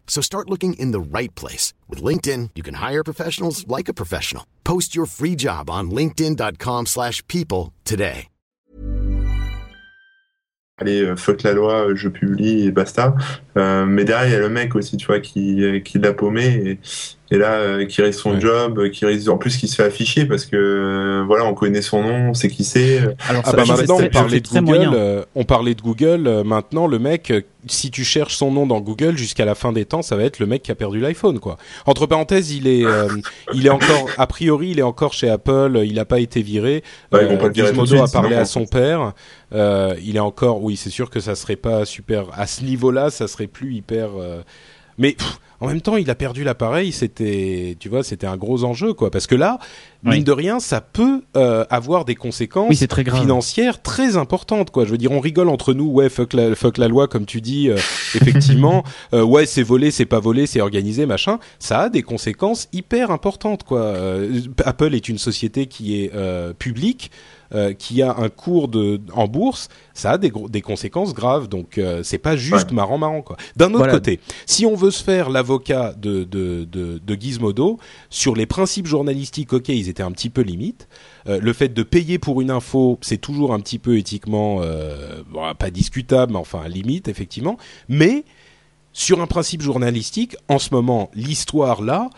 So start looking in the right place. With LinkedIn, you can hire professionals like a professional. Post your free job on linkedin.com/people slash people today. allez euh, fuck la loi, euh, je publie et basta. Euh, mais derrière il y a le mec aussi tu vois qui euh, qui l'a paumé et, et là euh, qui risque son Ouais. job, euh, qui risque en plus qui se fait afficher parce que euh, voilà on connaît son nom, on sait qui c'est. euh, alors Ah ça, bah maintenant c'est- on parlait c'est de très Google, moyen. euh, on parlait de Google. euh, maintenant le mec, euh, si tu cherches son nom dans Google jusqu'à la fin des temps, ça va être le mec qui a perdu l'iPhone quoi. Entre parenthèses, il est, euh, il est encore, a priori, il est encore chez Apple. Il n'a pas été viré. Ouais, ils vont pas le virer tout a suite, parlé sinon, à son père. Euh, il est encore, oui, c'est sûr que ça serait pas super à ce niveau-là, ça serait plus hyper. euh, Mais pff, en même temps, il a perdu l'appareil. C'était, tu vois, c'était un gros enjeu quoi. Parce que là, Oui. mine de rien, ça peut euh, avoir des conséquences oui c'est très grave financière très importante quoi je veux dire on rigole entre nous ouais fuck la, fuck la loi comme tu dis euh, effectivement euh, ouais c'est volé c'est pas volé c'est organisé machin ça a des conséquences hyper importantes quoi Euh, Apple est une société qui est euh, publique euh, qui a un cours de en bourse, ça a des gros- des conséquences graves. Donc euh, c'est pas juste marrant marrant quoi. D'un autre Voilà. côté, si on veut se faire l'avocat de, de de de Gizmodo sur les principes journalistiques, ok, ils étaient un petit peu limites. Euh, le fait de payer pour une info, c'est toujours un petit peu éthiquement euh, bon, pas discutable, mais enfin limite effectivement. Mais sur un principe journalistique, en ce moment, l'histoire là,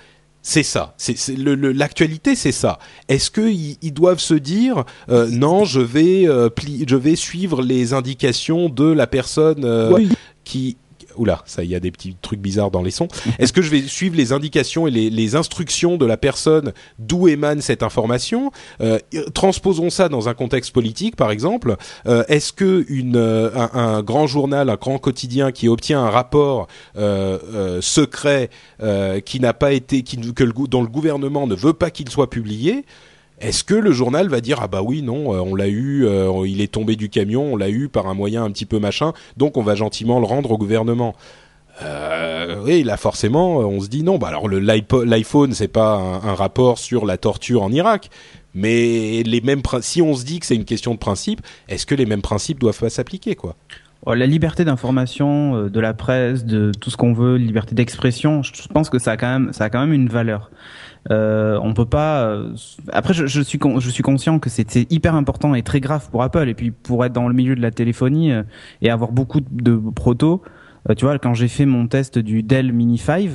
c'est ça. C'est c'est le- le- l'actualité, c'est ça. Est-ce qu'ils ils doivent se dire euh, non, je vais euh, pli- je vais suivre les indications de la personne euh, Oui. qui Oula, ça, il y a des petits trucs bizarres dans les sons. Est-ce que je vais suivre les indications et les, instructions de la personne d'où émane cette information Euh, Transposons ça dans un contexte politique, par exemple. Euh, Est-ce que euh, un, grand journal, un grand quotidien qui obtient un rapport secret qui n'a pas été, qui, que dont le gouvernement ne veut pas qu'il soit publié, est-ce que le journal va dire ah bah oui non euh, on l'a eu euh, il est tombé du camion on l'a eu par un moyen un petit peu machin donc on va gentiment le rendre au gouvernement. Euh, oui là forcément on se dit non. Bah alors l'iPhone c'est pas un, rapport sur la torture en Irak. Mais les mêmes si on se dit que c'est une question de principe, est-ce que les mêmes principes doivent pas s'appliquer quoi? La liberté d'information, euh, de la presse, de tout ce qu'on veut, liberté d'expression, je pense que ça a quand même, ça a quand même une valeur. Euh, on peut pas. Euh, après, je, je, suis je suis conscient que c'est hyper important et très grave pour Apple. Et puis pour être dans le milieu de la téléphonie euh, et avoir beaucoup de protos, tu vois, quand j'ai fait mon test du Dell Mini 5,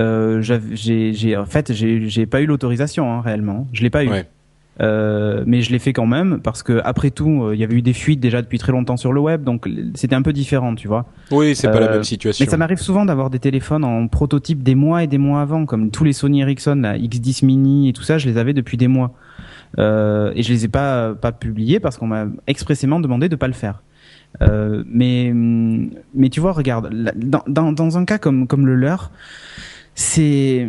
euh, j'ai en fait j'ai pas eu l'autorisation hein, réellement. Je l'ai pas eu. Euh, mais je l'ai fait quand même parce que après tout, euh, il y avait eu des fuites déjà depuis très longtemps sur le web, donc c'était un peu différent, tu vois. Oui, c'est pas la même situation. Mais ça m'arrive souvent d'avoir des téléphones en prototype des mois et des mois avant, comme tous les Sony Ericsson, la X10 Mini et tout ça, je les avais depuis des mois. Euh, et je les ai pas pas publiés parce qu'on m'a expressément demandé de pas le faire. Euh, mais mais tu vois, regarde, dans, dans, dans un cas comme comme le leur, c'est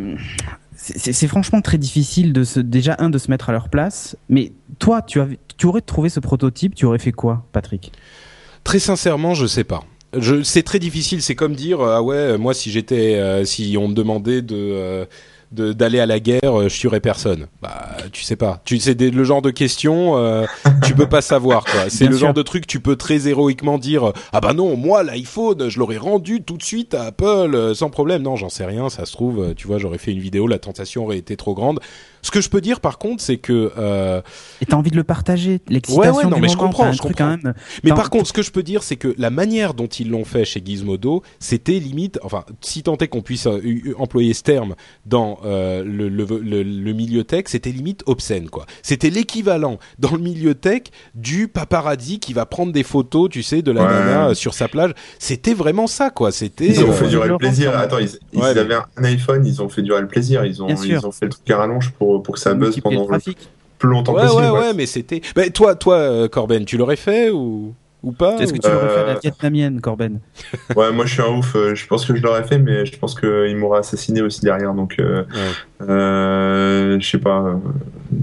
c'est franchement très difficile de se déjà un de se mettre à leur place. Mais toi, tu aurais trouvé ce prototype, tu aurais fait quoi, Patrick? Très sincèrement, je sais pas. C'est très difficile. C'est comme dire ah ouais, moi si j'étais, euh, si on me demandait de euh, d'aller à la guerre, euh, je tuerais personne. Bah, tu sais pas. Tu sais le genre de questions, euh, tu peux pas savoir quoi. C'est le genre de truc tu peux très héroïquement dire ah bah non, moi l'iPhone, je l'aurais rendu tout de suite à Apple euh, sans problème. Non, j'en sais rien, ça se trouve, tu vois, j'aurais fait une vidéo, la tentation aurait été trop grande. Ce que je peux dire par contre, c'est que euh... et t'as envie de le partager, l'excitation ouais, ouais, non, mais je comprends, je comprends. Quand même. Mais par contre, ce que je peux dire, c'est que la manière dont ils l'ont fait chez Gizmodo, c'était limite, enfin, si tant est qu'on puisse euh, employer ce terme dans euh, le, le, le, le, milieu tech, c'était limite obscène, quoi. C'était l'équivalent dans le milieu tech du paparazzi qui va prendre des photos, tu sais, de la nana euh, sur sa plage. C'était vraiment ça, quoi. C'était. Ils ont fait durer le plaisir. Attends, ils, ils avaient un iPhone, ils ont fait durer le plaisir. Ils ont, ils ont fait le truc à rallonge pour pour, que ça buzz pendant le plus longtemps ouais, possible. Ouais, ouais, mais c'était. Bah, toi, toi, euh, Corben, tu l'aurais fait ou? Ou pas Est-ce que tu l'aurais fait la vietnamienne, Corben? Ouais, moi je suis un ouf. Euh, je pense que je l'aurais fait, mais je pense qu'il m'aurait assassiné aussi derrière. Donc, euh, euh, je sais pas.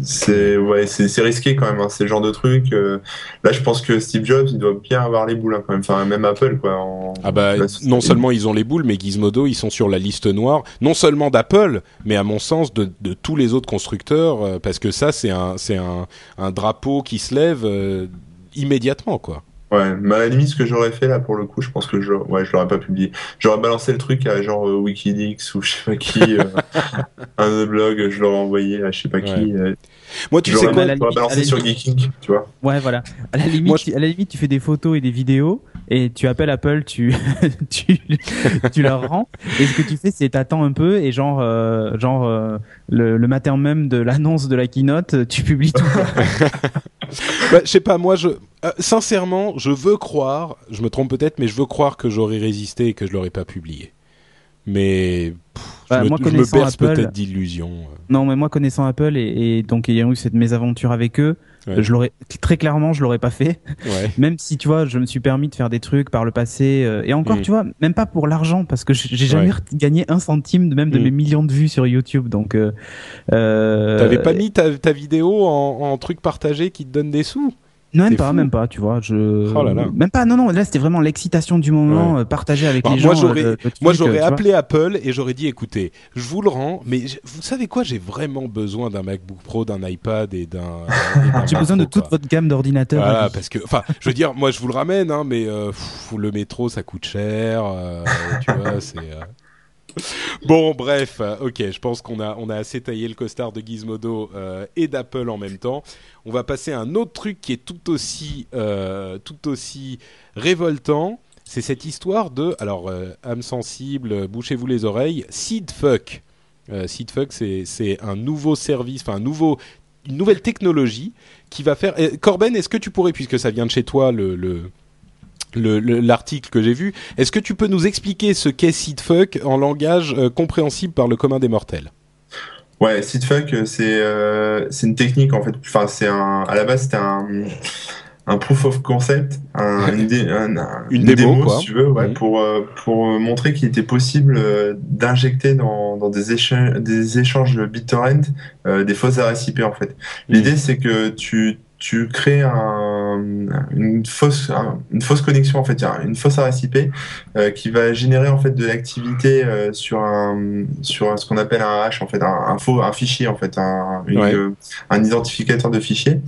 C'est ouais, c'est risqué quand même. Hein, c'est le genre de truc. là, je pense que Steve Jobs, il doit bien avoir les boules hein, quand même. Enfin, même Apple, quoi. ah bah, non seulement ils ont les boules, mais Gizmodo, ils sont sur la liste noire, non seulement d'Apple, mais à mon sens de, de tous les autres constructeurs, parce que ça, c'est un, c'est un, un drapeau qui se lève immédiatement, quoi. Ouais, mais à la limite, ce que j'aurais fait là pour le coup, je pense que je, ouais, je l'aurais pas publié. J'aurais balancé le truc à genre euh, WikiLeaks ou je sais pas qui, euh, un blog, je l'aurais envoyé à je sais pas qui. Euh, Moi, tu sais quoi, j'aurais balancé sur Geeking, tu vois. Ouais, voilà. À la limite, à la limite, tu fais des photos et des vidéos et tu appelles Apple, tu tu tu leur rends. Et ce que tu fais, c'est t'attends un peu et genre euh, genre euh, le, le, matin même de l'annonce de la keynote, tu publies tout. bah, je sais pas, moi je euh, sincèrement, je veux croire, je me trompe peut-être, mais je veux croire que j'aurais résisté et que je l'aurais pas publié. Mais bah, je, me, je me berce peut-être d'illusions. Non, mais moi connaissant Apple et, et donc ayant eu cette mésaventure avec eux, je l'aurais très clairement, je l'aurais pas fait. Ouais. même si tu vois, je me suis permis de faire des trucs par le passé euh, et encore, mm. tu vois, même pas pour l'argent parce que j'ai jamais gagné un centime de même de mm. mes millions de vues sur YouTube. Donc, euh, euh, t'avais pas mis ta, ta vidéo en, en truc partagé qui te donne des sous? Non, même pas, même pas, tu vois. Je... Oh là là. Même pas, non, non, là c'était vraiment l'excitation du moment ouais. partagée avec les moi, gens. J'aurais, euh, moi j'aurais appelé Apple et j'aurais dit écoutez, je vous le rends, mais vous savez quoi, j'ai vraiment besoin d'un MacBook Pro, d'un iPad et d'un. J'ai besoin de toute votre gamme d'ordinateurs. Voilà, parce que, enfin, je veux dire, moi je vous le ramène, hein, mais euh, pff, le métro ça coûte cher, euh, tu vois, c'est. Bon, bref, euh, ok, je pense qu'on a, on a assez taillé le costard de Gizmodo euh, et d'Apple en même temps. On va passer à un autre truc qui est tout aussi, euh, tout aussi révoltant. C'est cette histoire de, alors, âme sensible, bouchez-vous les oreilles, SeedFuck. SeedFuck, c'est, c'est un nouveau service, enfin, un nouveau, une nouvelle technologie qui va faire. Corben, est-ce que tu pourrais, puisque ça vient de chez toi, le l'article que j'ai vu. Est-ce que tu peux nous expliquer ce qu'est SeedFuck en langage euh, compréhensible par le commun des mortels? Ouais, SeedFuck, c'est euh, c'est une technique en fait. Enfin, c'est un à la base c'était un un proof of concept, un, une, dé, un, un, une, une, démo, quoi. si tu veux, ouais, mmh. pour euh, pour montrer qu'il était possible euh, d'injecter dans dans des échanges des échanges BitTorrent euh, des fausses RSIP en fait. L'idée mmh. c'est que tu tu crées un une fausse une fausse connexion en fait, une fausse adresse IP euh, qui va générer en fait de l'activité euh, sur un sur ce qu'on appelle un hash en fait, un, faux un fichier en fait, un, un identificateur de fichier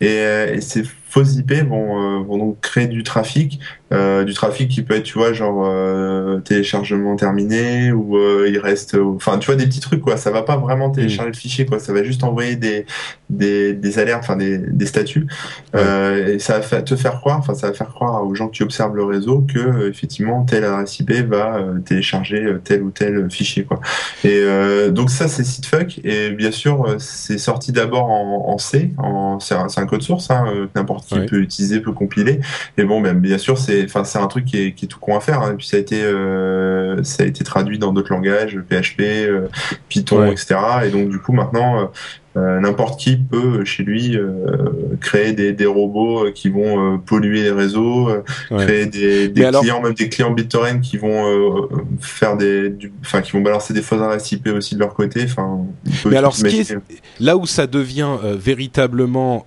et, et c'est fausses IP vont, euh, vont donc créer du trafic, euh, du trafic qui peut être, tu vois, genre euh, téléchargement terminé ou il reste, enfin, tu vois, des petits trucs quoi. Ça va pas vraiment télécharger le fichier quoi. Ça va juste envoyer des des, des alertes, enfin des, des statuts. et ça va te faire croire, enfin, ça va faire croire aux gens qui observent le réseau que effectivement telle adresse IP va télécharger tel ou tel fichier quoi. Et donc ça c'est sitefuck et bien sûr c'est sorti d'abord en, en, C, en c'est un, un, code source, hein, n'importe qui peut utiliser, peut compiler. Et bon, ben, bien sûr, c'est, enfin, c'est un truc qui est, qui est tout con à faire. Hein. Et puis ça a été, euh, ça a été traduit dans d'autres langages, PHP, euh, Python, etc. Et donc du coup, maintenant, euh, euh, n'importe qui peut chez lui euh, créer des, des, robots qui vont euh, polluer les réseaux, créer des, des clients, même des clients BitTorrent qui vont faire des, enfin qui vont balancer des fausses adresses IP aussi de leur côté. Enfin, mais alors, ce qui est, là où ça devient véritablement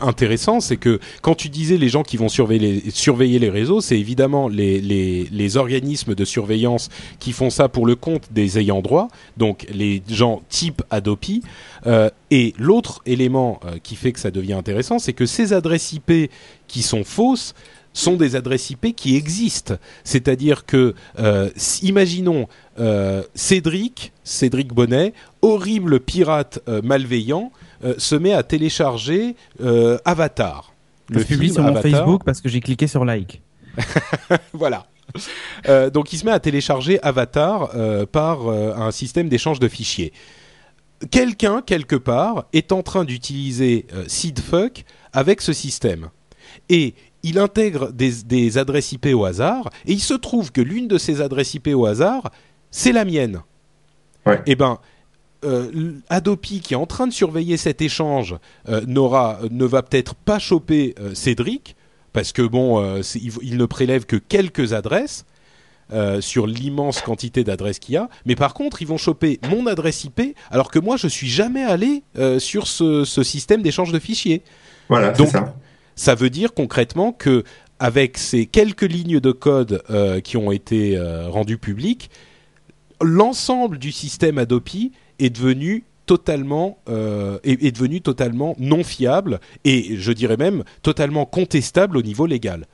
intéressant, c'est que quand tu disais les gens qui vont surveiller les, surveiller les réseaux, c'est évidemment les, les, les organismes de surveillance qui font ça pour le compte des ayants droit, donc les gens type Adopi. Euh, et l'autre élément euh, qui fait que ça devient intéressant, c'est que ces adresses IP qui sont fausses sont des adresses IP qui existent. C'est-à-dire que, euh, imaginons Cédric, Cédric Bonnet, horrible pirate malveillant, se met à télécharger Avatar. Le publie sur mon Facebook parce que j'ai cliqué sur like. voilà. donc il se met à télécharger Avatar par un système d'échange de fichiers quelqu'un quelque part est en train d'utiliser euh, SeedFuck avec ce système. Et il intègre des, adresses IP au hasard et il se trouve que l'une de ces adresses IP au hasard c'est la mienne. Et eh ben euh, Adopi qui est en train de surveiller cet échange euh, ne va peut-être pas choper Cédric parce que bon il, ne prélève que quelques adresses euh, sur l'immense quantité d'adresses qu'il y a. Mais par contre, ils vont choper mon adresse IP, alors que moi, je suis jamais allé euh, sur ce, système d'échange de fichiers. Voilà, c'est ça. Ça veut dire concrètement que avec ces quelques lignes de code euh, qui ont été rendues publiques, l'ensemble du système Adopi est devenu totalement est, devenu totalement non fiable et je dirais même totalement contestable au niveau légal.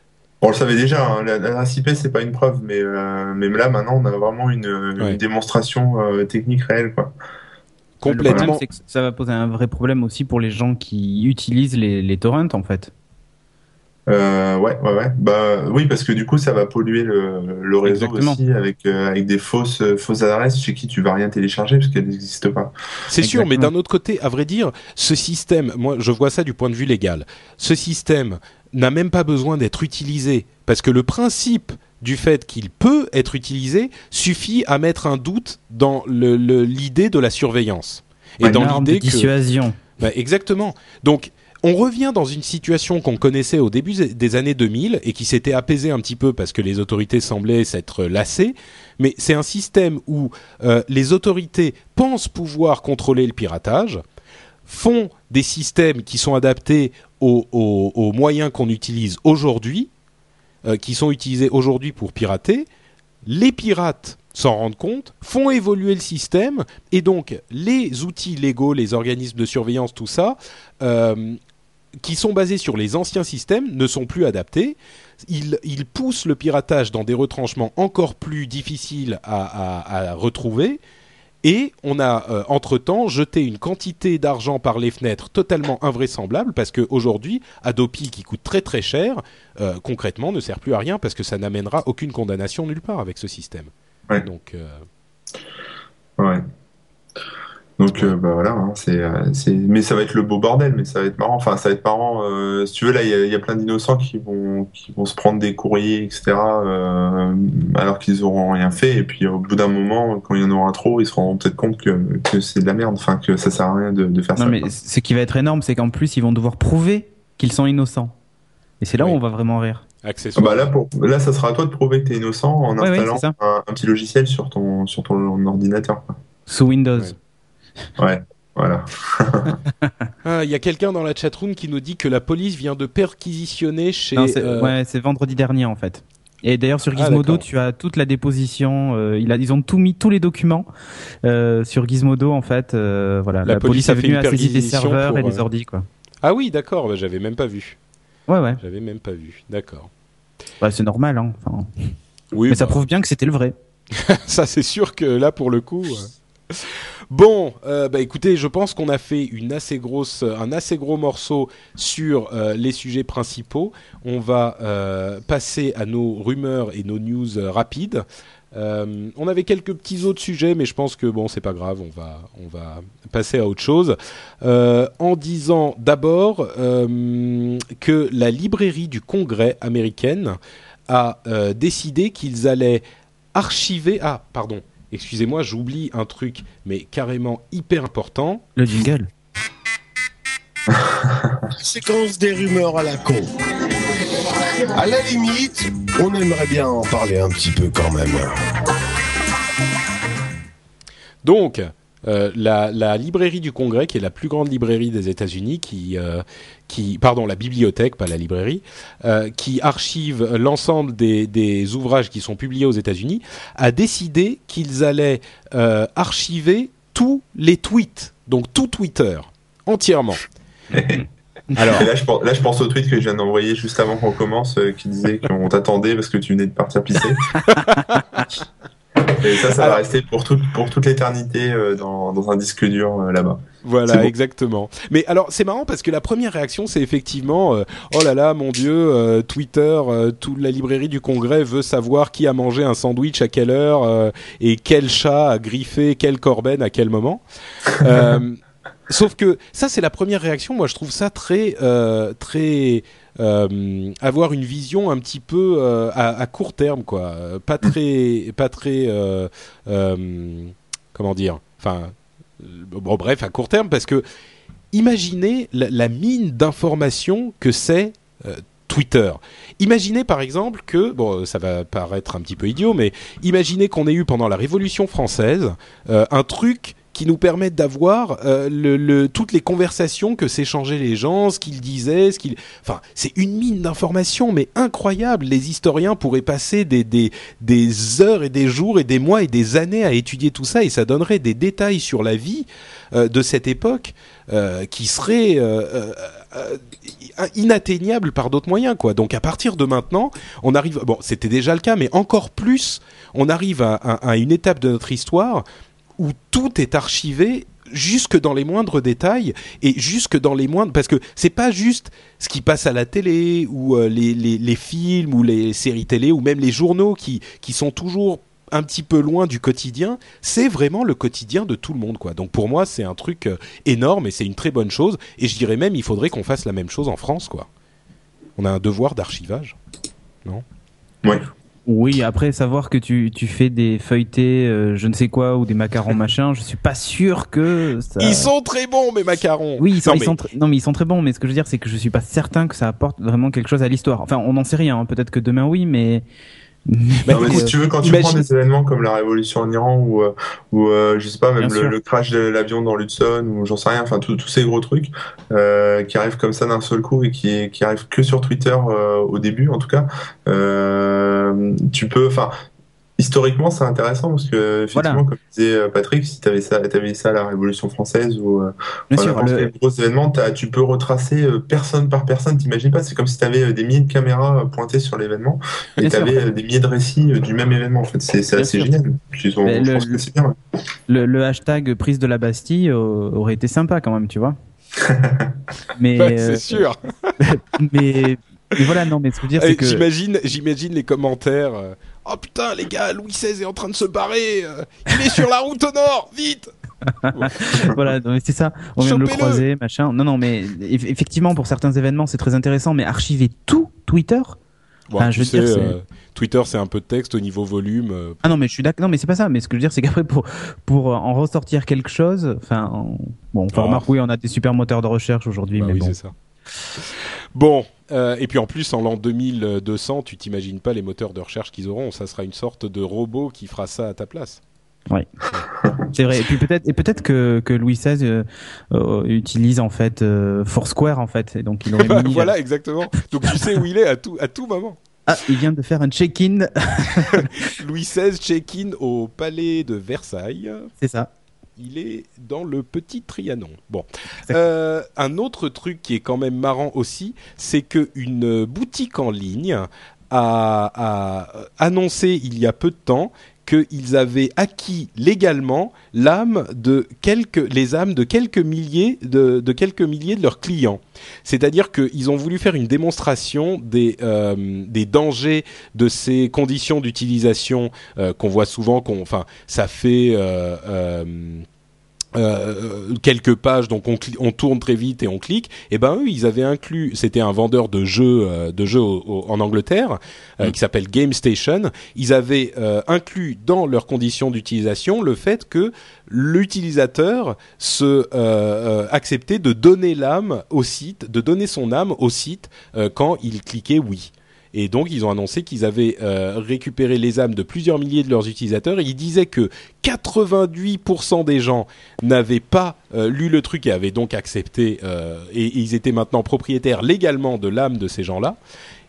On le savait déjà, hein, l'adresse IP c'est pas une preuve, mais, euh, mais là maintenant on a vraiment une, démonstration euh, technique réelle. Quoi. Complètement. Le que ça va poser un vrai problème aussi pour les gens qui utilisent les, les torrents en fait. Euh, ouais, ouais, ouais. Bah oui, parce que du coup, ça va polluer le, le réseau aussi avec euh, avec des fausses fausses adresses chez qui tu vas rien télécharger parce qu'elles n'existent pas. C'est sûr, mais d'un autre côté, à vrai dire, ce système, moi, je vois ça du point de vue légal. Ce système n'a même pas besoin d'être utilisé parce que le principe du fait qu'il peut être utilisé suffit à mettre un doute dans l'idée le, de la surveillance et dans l'idée que dissuasion. Bah, exactement. Donc on revient dans une situation qu'on connaissait au début des années 2000 et qui s'était apaisée un petit peu parce que les autorités semblaient s'être lassées. Mais c'est un système où euh, les autorités pensent pouvoir contrôler le piratage, font des systèmes qui sont adaptés aux, moyens qu'on utilise aujourd'hui, euh, qui sont utilisés aujourd'hui pour pirater. Les pirates s'en rendent compte, font évoluer le système, et donc les outils légaux, les organismes de surveillance, tout ça, euh, qui sont basés sur les anciens systèmes, ne sont plus adaptés. Ils, poussent le piratage dans des retranchements encore plus difficiles à retrouver, et on a euh, entre-temps jeté une quantité d'argent par les fenêtres totalement invraisemblable parce qu'aujourd'hui, Adopi, qui coûte très très cher, euh, concrètement ne sert plus à rien parce que ça n'amènera aucune condamnation nulle part avec ce système. Donc, euh, ouais. Donc euh, bah voilà, hein, c'est, euh, c'est, mais ça va être le beau bordel, mais ça va être marrant. Enfin, ça va être marrant. Euh, si tu veux, là, il y a, y a, plein d'innocents qui vont, qui vont se prendre des courriers, etc. alors qu'ils auront rien fait. Et puis au bout d'un moment, quand il y en aura trop, ils se rendront peut-être compte que, que c'est de la merde. Enfin, que ça sert à rien de, de faire ça. Non, mais ce qui va être énorme, c'est qu'en plus, ils vont devoir prouver qu'ils sont innocents. Et c'est là où on va vraiment rire. Ah bah là, pour, là, ça sera à toi de prouver que tu es innocent en installant un, un, petit logiciel sur ton, sur ton ordinateur. Sous Windows. Ouais. Voilà. Ah, Il y a quelqu'un dans la chatroom qui nous dit que la police vient de perquisitionner chez. Non, c'est euh, ouais, c'est vendredi dernier en fait. Et d'ailleurs sur Ah, Gizmodo, tu as toute la déposition. euh, a, ils ont tout mis tous les documents euh, sur Gizmodo en fait. euh, voilà, La la, police police, a est fait venue une à saisir des perquisition serveurs pour, et des euh, ordi quoi. Ah oui, d'accord. bah, J'avais même pas vu. Ouais ouais. J'avais même pas vu. D'accord. Bah, c'est normal hein. Enfin, Oui. mais ça bah, prouve bien que c'était le vrai. ça c'est sûr que là pour le coup. Bon, euh, bah écoutez, je pense qu'on a fait un assez gros morceau sur euh, les sujets principaux. On va euh, passer à nos rumeurs et nos news rapides. On avait quelques petits autres sujets, mais je pense que bon, c'est pas grave. On va, on va passer à autre chose. En disant d'abord que la librairie du Congrès américaine a décidé qu'ils allaient archiver. Ah, pardon. Excusez-moi, j'oublie un truc, mais carrément hyper important. Le jingle. séquence des rumeurs à la con. À la limite, on aimerait bien en parler un petit peu quand même. Donc, euh, la, la librairie du Congrès, qui est la plus grande librairie des États-Unis, qui, euh, qui, pardon, la bibliothèque, pas la librairie, euh, qui archive l'ensemble des, des ouvrages qui sont publiés aux États-Unis, a décidé qu'ils allaient archiver tous les tweets, donc tout Twitter, entièrement. Alors, là, je pense, là, je pense au tweet que je viens d'envoyer juste avant qu'on commence, qui disait qu'on t'attendait parce que tu venais de partir pisser. Et ça, ça Alors- va rester pour, toute pour toute l'éternité euh, dans, dans un disque dur euh, là-bas. Voilà, exactement. Mais alors, c'est marrant parce que la première réaction, c'est effectivement, euh, oh là là, mon Dieu, euh, Twitter, euh, toute la librairie du Congrès veut savoir qui a mangé un sandwich à quelle heure euh, et quel chat a griffé quelle corbeille à quel moment. Euh, sauf que ça, c'est la première réaction. Moi, je trouve ça très, euh, très euh, avoir une vision un petit peu euh, à, court terme, quoi. Euh, Pas très, pas très, comment dire, enfin. Bon, bref, à court terme, parce que imaginez la, mine d'informations que c'est Twitter. Imaginez par exemple que, bon, ça va paraître un petit peu idiot, mais imaginez qu'on ait eu pendant la Révolution française un truc qui nous permette d'avoir euh, toutes les conversations que s'échangeaient les gens, ce qu'ils disaient, ce qu'ils... Enfin, c'est une mine d'informations, mais incroyable. Les historiens pourraient passer des, heures et des jours et des mois et des années à étudier tout ça, et ça donnerait des détails sur la vie euh, de cette époque euh, qui seraient euh, inatteignables par d'autres moyens, quoi. Donc à partir de maintenant, on arrive... Bon, c'était déjà le cas, mais encore plus, on arrive à une étape de notre histoire où tout est archivé jusque dans les moindres détails et jusque dans les moindres parce que c'est pas juste ce qui passe à la télé ou euh, les, les, films ou les séries télé ou même les journaux qui, qui sont toujours un petit peu loin du quotidien, c'est vraiment le quotidien de tout le monde quoi. Donc pour moi, c'est un truc euh, énorme et c'est une très bonne chose et je dirais même il faudrait qu'on fasse la même chose en France quoi. On a un devoir d'archivage. Ouais. Oui, après savoir que tu, tu fais des feuilletés, euh, je ne sais quoi, ou des macarons machin, je suis pas sûr que ça... Ils sont très bons mes macarons. Oui, ils sont, Non, ils mais- sont tr- non mais ils sont très bons, mais ce que je veux dire c'est que je suis pas certain que ça apporte vraiment quelque chose à l'histoire. Enfin, on n'en sait rien, hein. peut-être que demain oui, mais... Non, mais écoute, si tu veux, quand tu imagine- prends des événements comme la révolution en Iran ou, euh, ou euh, je sais pas, même le, crash de l'avion dans l'Hudson ou j'en sais rien, enfin tous tous ces gros trucs euh, qui arrivent comme ça d'un seul coup et qui, qui arrivent que sur Twitter euh, au début en tout cas, euh, tu peux, enfin historiquement c'est intéressant parce que effectivement Voilà. comme disait euh, Patrick, si t'avais ça, t'avais ça à la Révolution française ou euh, n'importe le- gros événement, tu peux retracer euh, personne par personne, t'imagines pas, c'est comme si tu avais des milliers de caméras euh, pointées sur l'événement et tu sûr. avais des milliers de récits euh, du même événement en fait, c'est assez sûr. génial. Je le- pense que c'est bien. ouais. le, le hashtag prise de la Bastille euh, aurait été sympa quand même, tu vois. mais, Ouais, euh, c'est sûr. mais, mais voilà, non, mais ce que je veux dire Euh, c'est que... J'imagine, j'imagine les commentaires. Oh putain, les gars, Louis XVI est en train de se barrer. euh, il est sur la route au nord, vite. voilà, c'est ça. On vient de le croiser, machin. Non, non, mais eff- effectivement, pour certains événements, c'est très intéressant, mais archiver tout Twitter? Bon, Enfin, tu je veux sais, dire, c'est- euh, Twitter, c'est un peu de texte au niveau volume. euh, Ah non, mais je suis d'accord. Non, mais c'est pas ça. Mais ce que je veux dire, c'est qu'après, pour pour en ressortir quelque chose, enfin, en- bon, enfin, Ah. remarque, oui, on a des super moteurs de recherche aujourd'hui, bah mais oui, bon. c'est ça. Bon, euh, et puis en plus, en l'an 2200, tu t'imagines pas les moteurs de recherche qu'ils auront. Ça sera une sorte de robot qui fera ça à ta place. Oui, c'est vrai. Et puis peut-être et peut-être que que Louis XVI euh, euh, utilise en fait Foursquare en fait, et donc il aurait mis. voilà, exactement. Donc tu sais où il est à tout à tout moment. Ah, il vient de faire un check-in. Louis XVI check-in au palais de Versailles. C'est ça. Il est dans le petit Trianon. Bon, euh, un autre truc qui est quand même marrant aussi, c'est que une boutique en ligne a, a annoncé il y a peu de temps qu'ils avaient acquis légalement de quelques, les âmes de quelques milliers de, de quelques milliers de leurs clients. C'est-à-dire qu'ils ont voulu faire une démonstration des, euh, des dangers de ces conditions d'utilisation euh, qu'on voit souvent. Qu'on, enfin, ça fait euh, euh euh, quelques pages, donc on, on, tourne très vite et on clique. Et eh ben eux, ils avaient inclus, c'était un vendeur de jeux, euh, de jeux au, au, en Angleterre euh, mm. qui s'appelle Game Station. Ils avaient euh, inclus dans leurs conditions d'utilisation le fait que l'utilisateur se acceptait de donner l'âme au site, de donner son âme au site quand il cliquait oui. Et donc, ils ont annoncé qu'ils avaient euh, récupéré les âmes de plusieurs milliers de leurs utilisateurs. Et ils disaient que 88% des gens n'avaient pas euh, lu le truc et avaient donc accepté. Euh, et, et, ils étaient maintenant propriétaires légalement de l'âme de ces gens-là.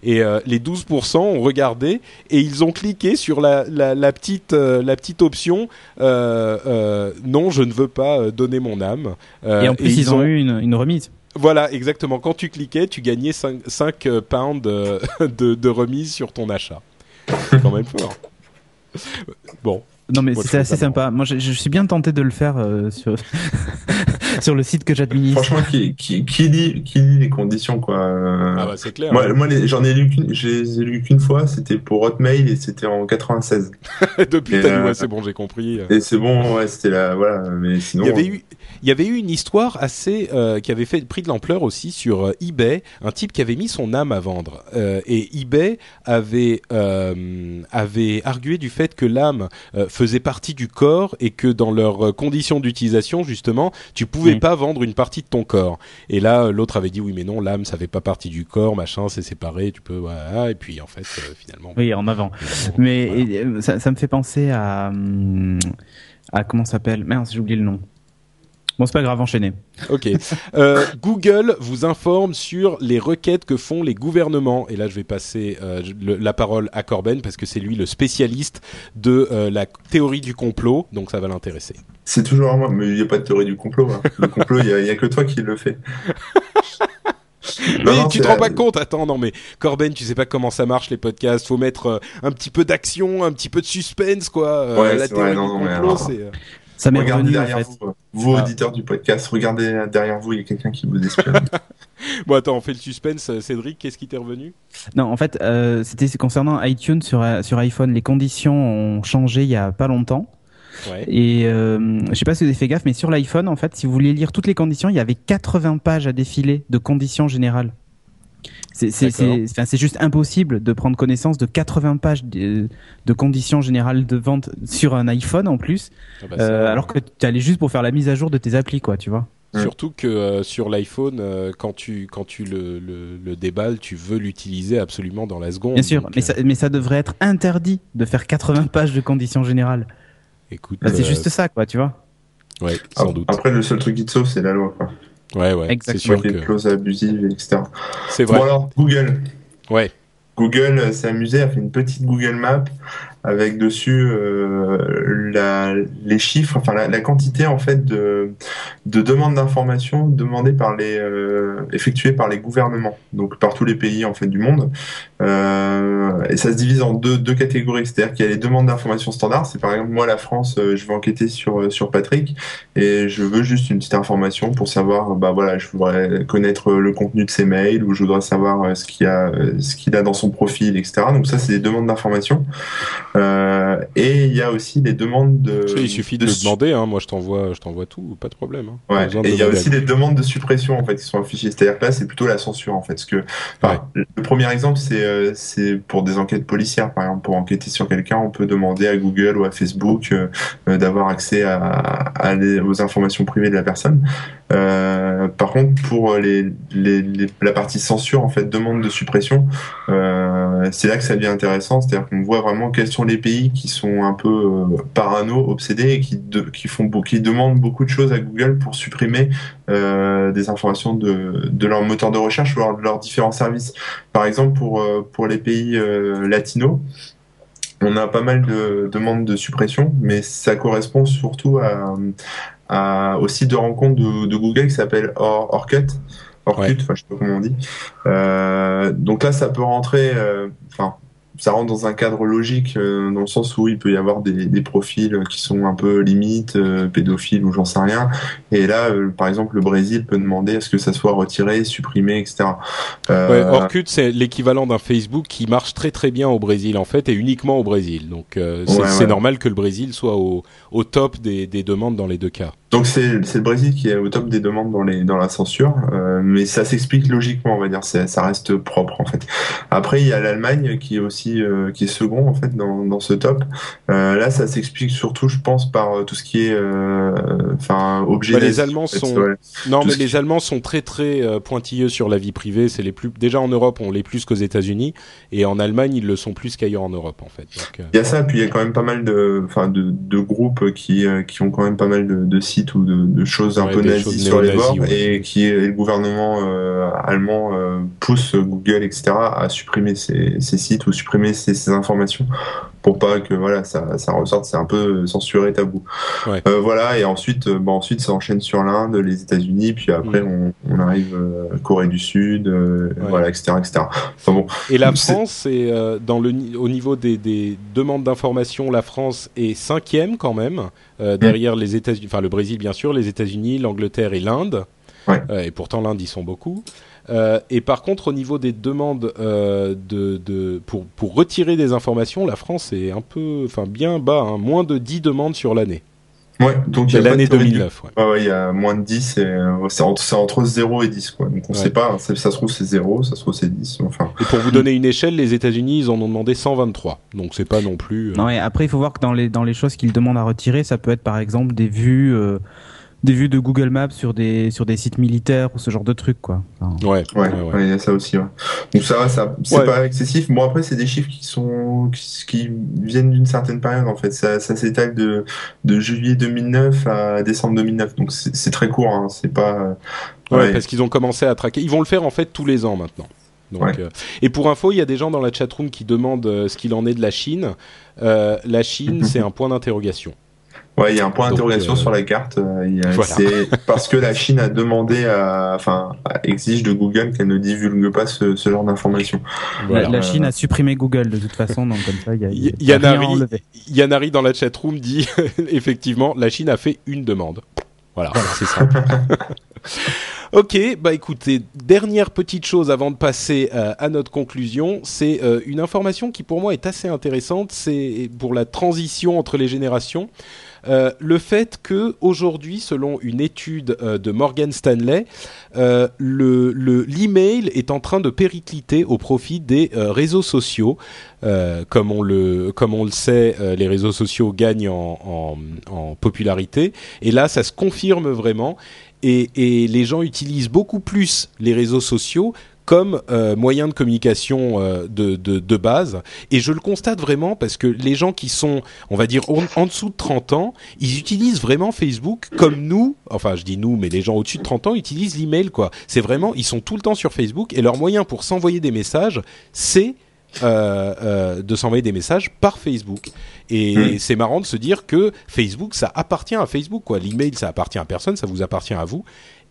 Et les 12% ont regardé et ils ont cliqué sur la, la, la petite, la petite option non, je ne veux pas donner mon âme. et en plus, et ils, ils, ont, ont eu une, une remise. Voilà, exactement. Quand tu cliquais, tu gagnais 5, 5 pounds de, de, de, remise sur ton achat. C'est quand même fort. Bon. Non mais c'est assez sympa. Moi, je, je, suis bien tenté de le faire euh, sur sur le site que j'administre. Franchement, qui, qui, qui, lit, qui lit les conditions quoi. Ah bah c'est clair. Moi, hein. moi j'en ai lu qu'une, j'ai lu qu'une fois. C'était pour Hotmail et c'était en 96. Depuis, t'as euh, dit ouais, c'est bon, j'ai compris. Et c'est bon, ouais, c'était la voilà. Mais sinon. Il y avait eu il y avait eu une histoire assez euh, qui avait fait pris de l'ampleur aussi sur euh, eBay, un type qui avait mis son âme à vendre euh, et eBay avait euh, avait argué du fait que l'âme euh, faisait partie du corps et que dans leurs conditions d'utilisation justement, tu pouvais mmh. pas vendre une partie de ton corps. Et là l'autre avait dit oui mais non, l'âme ça fait pas partie du corps, machin, c'est séparé, tu peux voilà et puis en fait finalement Oui, en avant. Mais voilà. ça, ça, me fait penser à hum, à comment s'appelle? Merde, j'ai oublié le nom. Bon, c'est pas grave, enchaînez. Ok. Euh, Google vous informe sur les requêtes que font les gouvernements. Et là, je vais passer euh, le, la parole à Corben parce que c'est lui le spécialiste de euh, la théorie du complot. Donc, ça va l'intéresser. C'est toujours à moi, mais il n'y a pas de théorie du complot. Hein. Le complot, il n'y a, a, que toi qui le fais. mais non, tu te rends pas compte, attends, non mais Corben, tu sais pas comment ça marche les podcasts, faut mettre euh, un petit peu d'action, un petit peu de suspense quoi. Euh, ouais, la théorie vrai, non, du complot, c'est euh, ça m'est regardez revenu, derrière en fait. vous, vous ah. auditeurs du podcast, regardez derrière vous, il y a quelqu'un qui vous espionne. bon attends, on fait le suspense. Cédric, qu'est-ce qui t'est revenu? Non, en fait, euh, c'était concernant iTunes sur sur iPhone. Les conditions ont changé il y a pas longtemps. Ouais. Et euh, je sais pas si vous avez fait gaffe, mais sur l'iPhone, en fait, si vous voulez lire toutes les conditions, il y avait 80 pages à défiler de conditions générales. C'est juste impossible de prendre connaissance de 80 pages de, de, conditions générales de vente sur un iPhone en plus, ah bah euh, alors que tu allais juste pour faire la mise à jour de tes applis, quoi, tu vois. Surtout que euh, sur l'iPhone, euh, quand tu quand tu le, le, le déballes, tu veux l'utiliser absolument dans la seconde. Bien sûr, donc, mais, ça, mais ça devrait être interdit de faire 80 pages de conditions générales. Écoute, bah, c'est juste ça, quoi, tu vois. Ouais, sans Ah, doute. Après, le seul truc qui te sauve, c'est la loi. Quoi. Ouais, ouais. C'est Exactement. sûr que. clauses abusives, etc. C'est vrai. Bon alors, Google. Ouais. Google euh, s'est amusé à faire une petite Google Map avec dessus euh, la, les chiffres, enfin la, la, quantité en fait de, de demandes d'informations demandées par les euh, effectuées par les gouvernements, donc par tous les pays en fait du monde. Euh, et ça se divise en deux, deux catégories, c'est-à-dire qu'il y a les demandes d'informations standards. C'est par exemple moi la France, je vais enquêter sur sur Patrick et je veux juste une petite information pour savoir, bah voilà, je voudrais connaître le contenu de ses mails ou je voudrais savoir ce qu'il a ce qu'il a dans son profil, etc. Donc ça c'est des demandes d'informations. Euh, et il y a aussi des demandes de. Il suffit de, de demander. Hein. Moi, je t'envoie, je t'envoie tout, pas de problème. Hein. Ouais. Et il y a aussi des demandes de suppression en fait qui sont affichées. C'est-à-dire que là, c'est plutôt la censure en fait. Parce que, ouais. le premier exemple, c'est euh, c'est pour des enquêtes policières, par exemple, pour enquêter sur quelqu'un, on peut demander à Google ou à Facebook euh, d'avoir accès à, à les, aux informations privées de la personne. Euh, par contre, pour les, les, les- la partie censure, en fait, demande de suppression, euh, c'est là que ça devient intéressant. C'est-à-dire qu'on voit vraiment quels sont les pays qui sont un peu euh, parano, obsédés et qui, de- qui font, qui demandent beaucoup de choses à Google pour supprimer euh, des informations de, de leur moteur de recherche ou de leurs différents services. Par exemple, pour, euh, pour les pays euh, latinos, on a pas mal de demandes de suppression, mais ça correspond surtout à, à, au site de rencontre de, de Google qui s'appelle Or, Orcut. Orcut, Ouais. je sais pas comment on dit. Euh, donc là, ça peut rentrer, enfin, ça rentre dans un cadre logique euh, dans le sens où il peut y avoir des, des profils qui sont un peu limites, euh, pédophiles ou j'en sais rien. Et là, euh, par exemple, le Brésil peut demander à ce que ça soit retiré, supprimé, etc. Ouais, Orkut, c'est l'équivalent d'un Facebook qui marche très très bien au Brésil en fait et uniquement au Brésil. Donc c'est Ouais, c'est ouais. normal que le Brésil soit au, au top des, des demandes dans les deux cas. Donc c'est le Brésil qui est au top des demandes dans les dans la censure, mais ça s'explique logiquement, on va dire, ça reste propre en fait. Après il y a l'Allemagne qui est aussi euh, qui est second en fait dans dans ce top. Euh, là ça s'explique surtout, je pense, par euh, tout ce qui est enfin objet. Bah, les Allemands en fait, sont- ouais. Non, Tout mais les qui- Allemands sont très très pointilleux sur la vie privée. C'est les plus déjà en Europe, on l'est plus qu'aux États-Unis, et en Allemagne, ils le sont plus qu'ailleurs en Europe en fait. Donc, Il y a ça, puis il y a quand même pas mal de, enfin, de, de groupes qui, qui ont quand même pas mal de, de sites ou de, de choses un peu choses sur les bords ouais. et qui et le gouvernement allemand pousse Google, etc., à supprimer ces, ces sites ou supprimer ces, ces informations pour pas que voilà ça, ça ressorte. C'est un peu censuré, tabou. Ouais. Euh, voilà, et ensuite, euh, bah, ensuite ça enchaîne sur l'Inde, les États-Unis, puis après Mm. on, on arrive euh, Corée du Sud, euh, Ouais. voilà, etc., etc. Enfin bon, Et la France, euh, dans le au niveau des, des demandes d'information, la France est cinquième quand même, euh, derrière les États-Unis, enfin le Brésil bien sûr, les États-Unis, l'Angleterre et l'Inde. Ouais. Et pourtant l'Inde ils sont beaucoup. Euh, et par contre, au niveau des demandes euh, de, de pour pour retirer des informations, la France est un peu, enfin bien bas, hein, moins de 10 demandes sur l'année. ouais, donc il y C'est a l'année théorie du 2009. Ouais. Ouais, ouais, il y a moins de 10, et, euh, c'est entre, c'est entre 0 et 10, quoi. Donc on Ouais. sait pas, hein, ça, ça se trouve c'est 0, ça se trouve c'est 10, enfin. Et pour vous donner une échelle, les États-Unis ils en ont demandé 123. Donc c'est pas non plus. euh, Non, et après, il faut voir que dans les, dans les choses qu'ils demandent à retirer, ça peut être par exemple des vues, euh, des vues de Google Maps sur des, sur des sites militaires ou ce genre de trucs, quoi. Enfin, Ouais, Ouais, ouais, ouais. ouais, il y a ça aussi, ouais. Donc ça va, ça, c'est Ouais. pas excessif. Bon, après, c'est des chiffres qui sont, qui, qui viennent d'une certaine période, en fait. Ça, ça s'étale de, de juillet 2009 à décembre 2009. Donc c'est très court, hein. C'est pas, euh, Ouais, ouais. parce qu'ils ont commencé à traquer. Ils vont le faire en fait tous les ans maintenant. Donc, Ouais. euh, et pour info, il y a des gens dans la chatroom qui demandent euh, ce qu'il en est de la Chine. Euh, la Chine, c'est un point d'interrogation. Ouais, il y a un point d'interrogation euh, sur la carte. euh, Voilà. C'est parce que la Chine a demandé à, enfin, exige de Google qu'elle ne divulgue pas ce, ce genre d'informations. Voilà. La, la Chine a supprimé Google de toute façon, donc comme ça, il y a, Y- a rien à Yanari, enlever. Yanari dans la chatroom dit effectivement, la Chine a fait une demande. Voilà, c'est simple. ok, bah écoutez, dernière petite chose avant de passer euh, à notre conclusion, c'est euh, une information qui pour moi est assez intéressante, c'est pour la transition entre les générations. Euh, le fait que aujourd'hui, selon une étude euh, de Morgan Stanley, euh, le le- l'email est en train de péricliter au profit des réseaux sociaux. Comme on le sait, les réseaux sociaux gagnent en, popularité. Et là, ça se confirme vraiment. Et les gens utilisent beaucoup plus les réseaux sociaux comme euh, moyen de communication euh, de, de, de base. Et je le constate vraiment parce que les gens qui sont, on va dire, en, en dessous de 30 ans, ils utilisent vraiment Facebook comme nous, enfin je dis nous, mais les gens au-dessus de 30 ans utilisent l'email, quoi. C'est vraiment, ils sont tout le temps sur Facebook et leur moyen pour s'envoyer des messages, c'est euh, euh, de s'envoyer des messages par Facebook. Et c'est marrant de se dire que Facebook, ça appartient à Facebook, quoi. L'email, ça appartient à personne, ça vous appartient à vous.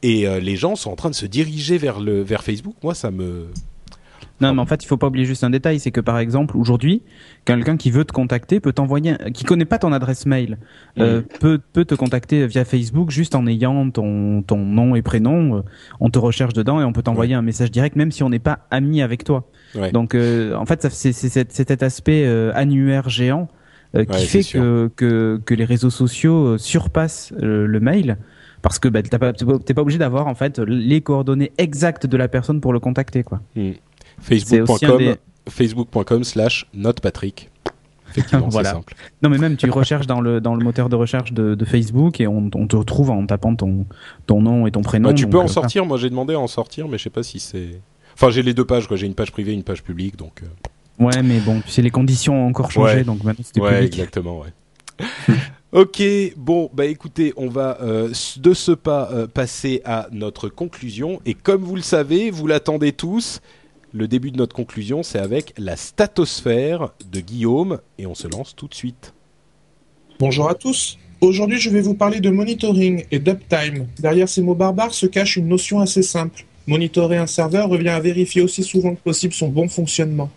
Et euh, les gens sont en train de se diriger vers le vers Facebook. Moi, ça me Non, mais en fait, il faut pas oublier juste un détail, c'est que par exemple, aujourd'hui, quelqu'un qui veut te contacter peut t'envoyer, qui connaît pas ton adresse mail, euh, peut peut te contacter via Facebook juste en ayant ton ton nom et prénom. euh, On te recherche dedans et on peut t'envoyer un message direct, même si on n'est pas ami avec toi. Ouais. Donc, euh, en fait, c'est cet, aspect annuaire géant qui Ouais, fait que, que que les réseaux sociaux surpassent le mail. Parce que bah, t'es pas, obligé d'avoir en fait les coordonnées exactes de la personne pour le contacter quoi. Un facebook.com des- facebook.com slash notepatrick. Effectivement, Voilà. c'est simple. Non, mais même tu recherches dans le dans le moteur de recherche de, de Facebook et on, on te retrouve en tapant ton ton nom et ton prénom. Bah, tu donc, peux en euh, sortir. Moi, j'ai demandé à en sortir, mais je sais pas si c'est. Enfin, j'ai les deux pages. quoi. J'ai une page privée, une page publique, donc. euh, Ouais, mais bon, c'est les conditions ont encore changé, Ouais. donc maintenant c'était Ouais, public. exactement, ouais. ok, bon, bah écoutez, on va euh, de ce pas euh, passer à notre conclusion. Et comme vous le savez, vous l'attendez tous, le début de notre conclusion, c'est avec la statosphère de Guillaume. Et on se lance tout de suite. Bonjour à tous. Aujourd'hui, je vais vous parler de monitoring et d'uptime. Derrière ces mots barbares se cache une notion assez simple. Monitorer un serveur revient à vérifier aussi souvent que possible son bon fonctionnement.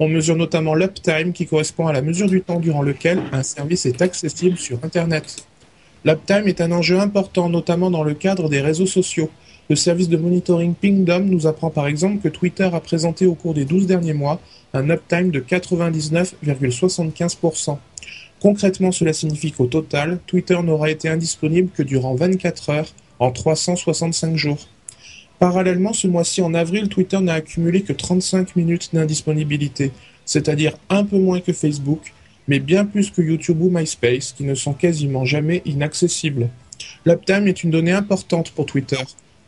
On mesure notamment l'uptime qui correspond à la mesure du temps durant lequel un service est accessible sur Internet. L'uptime est un enjeu important, notamment dans le cadre des réseaux sociaux. Le service de monitoring Pingdom nous apprend par exemple que Twitter a présenté au cours des 12 derniers mois un uptime de 99,75%. Concrètement, cela signifie qu'au total, Twitter n'aura été indisponible que durant 24 heures en 365 jours. Parallèlement, ce mois-ci en avril, Twitter n'a accumulé que 35 minutes d'indisponibilité, c'est-à-dire un peu moins que Facebook, mais bien plus que YouTube ou MySpace, qui ne sont quasiment jamais inaccessibles. L'uptime est une donnée importante pour Twitter.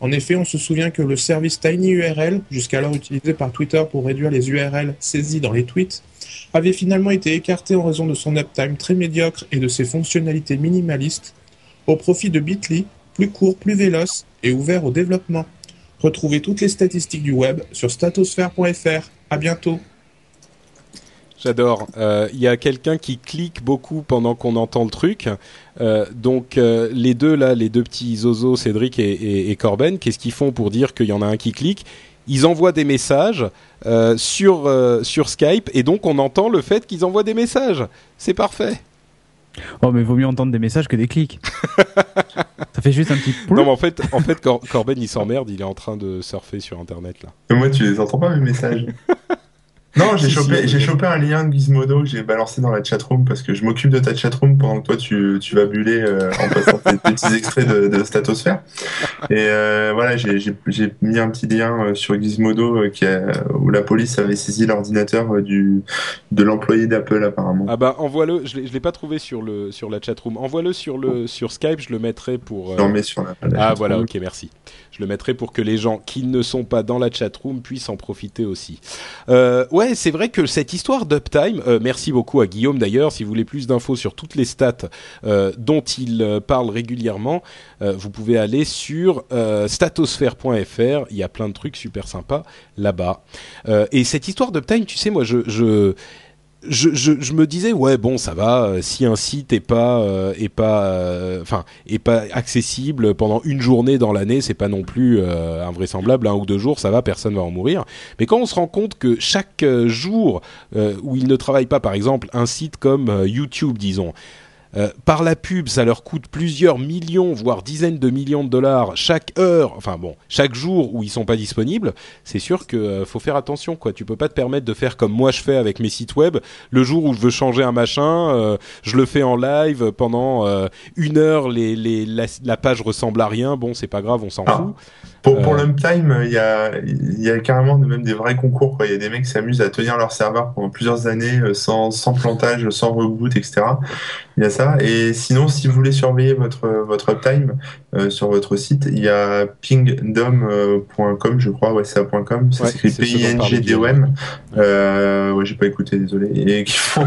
En effet, on se souvient que le service TinyURL, jusqu'alors utilisé par Twitter pour réduire les URL saisies dans les tweets, avait finalement été écarté en raison de son uptime très médiocre et de ses fonctionnalités minimalistes, au profit de Bitly, plus court, plus véloce et ouvert au développement. Retrouvez toutes les statistiques du web sur statosphere.fr. À bientôt. J'adore. Euh, Il y a quelqu'un qui clique beaucoup pendant qu'on entend le truc. Euh, donc euh, les deux là, les deux petits zozos, Cédric et, et- Corben, qu'est-ce qu'ils font pour dire qu'il y en a un qui clique? Ils envoient des messages sur sur Skype et donc on entend le fait qu'ils envoient des messages. C'est parfait. Oh, mais vaut mieux entendre des messages que des clics. ça fait juste un petit Non mais en fait, en fait Cor- Corben il s'emmerde, il est en train de surfer sur internet là. Mais moi, tu les entends pas, mes messages? Non, j'ai chopé, j'ai chopé un lien de Gizmodo que j'ai balancé dans la chatroom parce que je m'occupe de ta chatroom pendant que toi tu, tu vas buller euh, en passant tes petits extraits de, de Statosphère. Et euh, voilà, j'ai j'ai- j'ai mis un petit lien euh, sur Gizmodo euh, qui a- où la police avait saisi l'ordinateur euh, du de l'employé d'Apple apparemment. Ah bah envoie-le, je l'ai je l'ai pas trouvé sur le sur la chatroom. Envoie-le sur le sur Skype, je le mettrai pour. Je euh, le remets sur la, la Ah voilà, ok, merci. Je le mettrai pour que les gens qui ne sont pas dans la chatroom puissent en profiter aussi. Euh, c'est vrai que cette histoire d'uptime, euh, merci beaucoup à Guillaume d'ailleurs, si vous voulez plus d'infos sur toutes les stats euh, dont il euh, parle régulièrement, vous pouvez aller sur statosphere.fr, il y a plein de trucs super sympas là-bas. Et cette histoire d'uptime, tu sais, moi je je, je, je me disais ouais bon ça va euh, si un site est pas euh, est pas euh, enfin est pas accessible pendant une journée dans l'année c'est pas non plus euh, invraisemblable. Un ou deux jours ça va personne va en mourir. Mais quand on se rend compte que chaque euh, jour où ils ne travaillent pas par exemple un site comme YouTube disons euh, par la pub, ça leur coûte plusieurs millions, voire dizaines de millions de dollars chaque heure, enfin bon, chaque jour où ils sont pas disponibles. C'est sûr que euh, faut faire attention, quoi. Tu peux pas te permettre de faire comme moi je fais avec mes sites web. Le jour où je veux changer un machin, euh, je le fais en live pendant euh, une heure. Les, les, la, la page ressemble à rien. Bon, c'est pas grave, on s'en Ah. fout. Pour, pour Euh, l'uptime, il y a, y a carrément même des vrais concours. Il y a des mecs qui s'amusent à tenir leur serveur pendant plusieurs années euh, sans, sans plantage, sans reboot, etc. Il y a ça. Et sinon, si vous voulez surveiller votre, votre uptime euh, sur votre site, il y a pingdom.com, je crois. Ouais, c'est à .com. Ça Ouais, s'écrit P-I-N-G-D-O-M. Euh, ouais, j'ai pas écouté, désolé. Et qui font,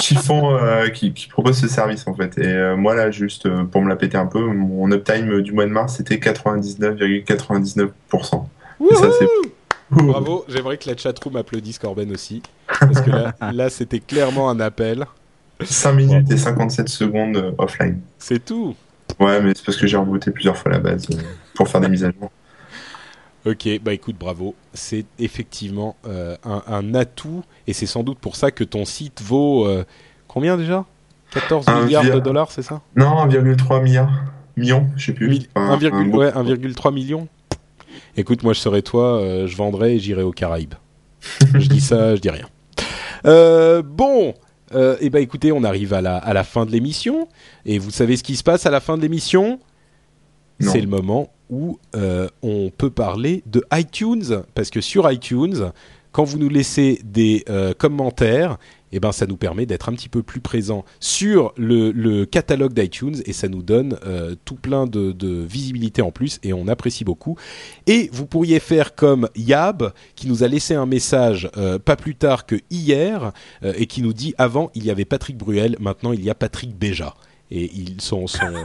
qui font, euh, qui, qui proposent ce service en fait. Et euh, moi là, juste euh, pour me la péter un peu, mon uptime du mois de mars c'était 99,99%. Et ça, c'est Bravo, j'aimerais que la chatroom applaudisse Corben aussi. Parce que là, là c'était clairement un appel. 5 minutes et 57 secondes euh, offline. C'est tout. Ouais, mais c'est parce que j'ai rebooté plusieurs fois la base euh, pour faire des mises à jour. Ok, bah écoute, bravo. C'est effectivement euh, un, un atout et c'est sans doute pour ça que ton site vaut euh, combien déjà? 14 Un milliards via- de dollars, c'est ça? Non, 1,3 milliard. Millions, je sais plus. Mille- Enfin, 1,3 un beau- ouais, 1,3 million. Écoute, moi je serais toi, euh, je vendrais et j'irais aux Caraïbes. je dis ça, je dis rien. Euh, bon, euh, et bah écoutez, on arrive à la, à la fin de l'émission. Et vous savez ce qui se passe à la fin de l'émission? C'est le moment où euh, on peut parler de iTunes. Parce que sur iTunes, quand vous nous laissez des euh, commentaires, eh ben ça nous permet d'être un petit peu plus présent sur le, catalogue d'iTunes et ça nous donne euh, tout plein de, de, visibilité en plus et on apprécie beaucoup. Et vous pourriez faire comme Yab qui nous a laissé un message euh, pas plus tard que hier euh, et qui nous dit avant il y avait Patrick Bruel, maintenant il y a Patrick Béja et il, son, son,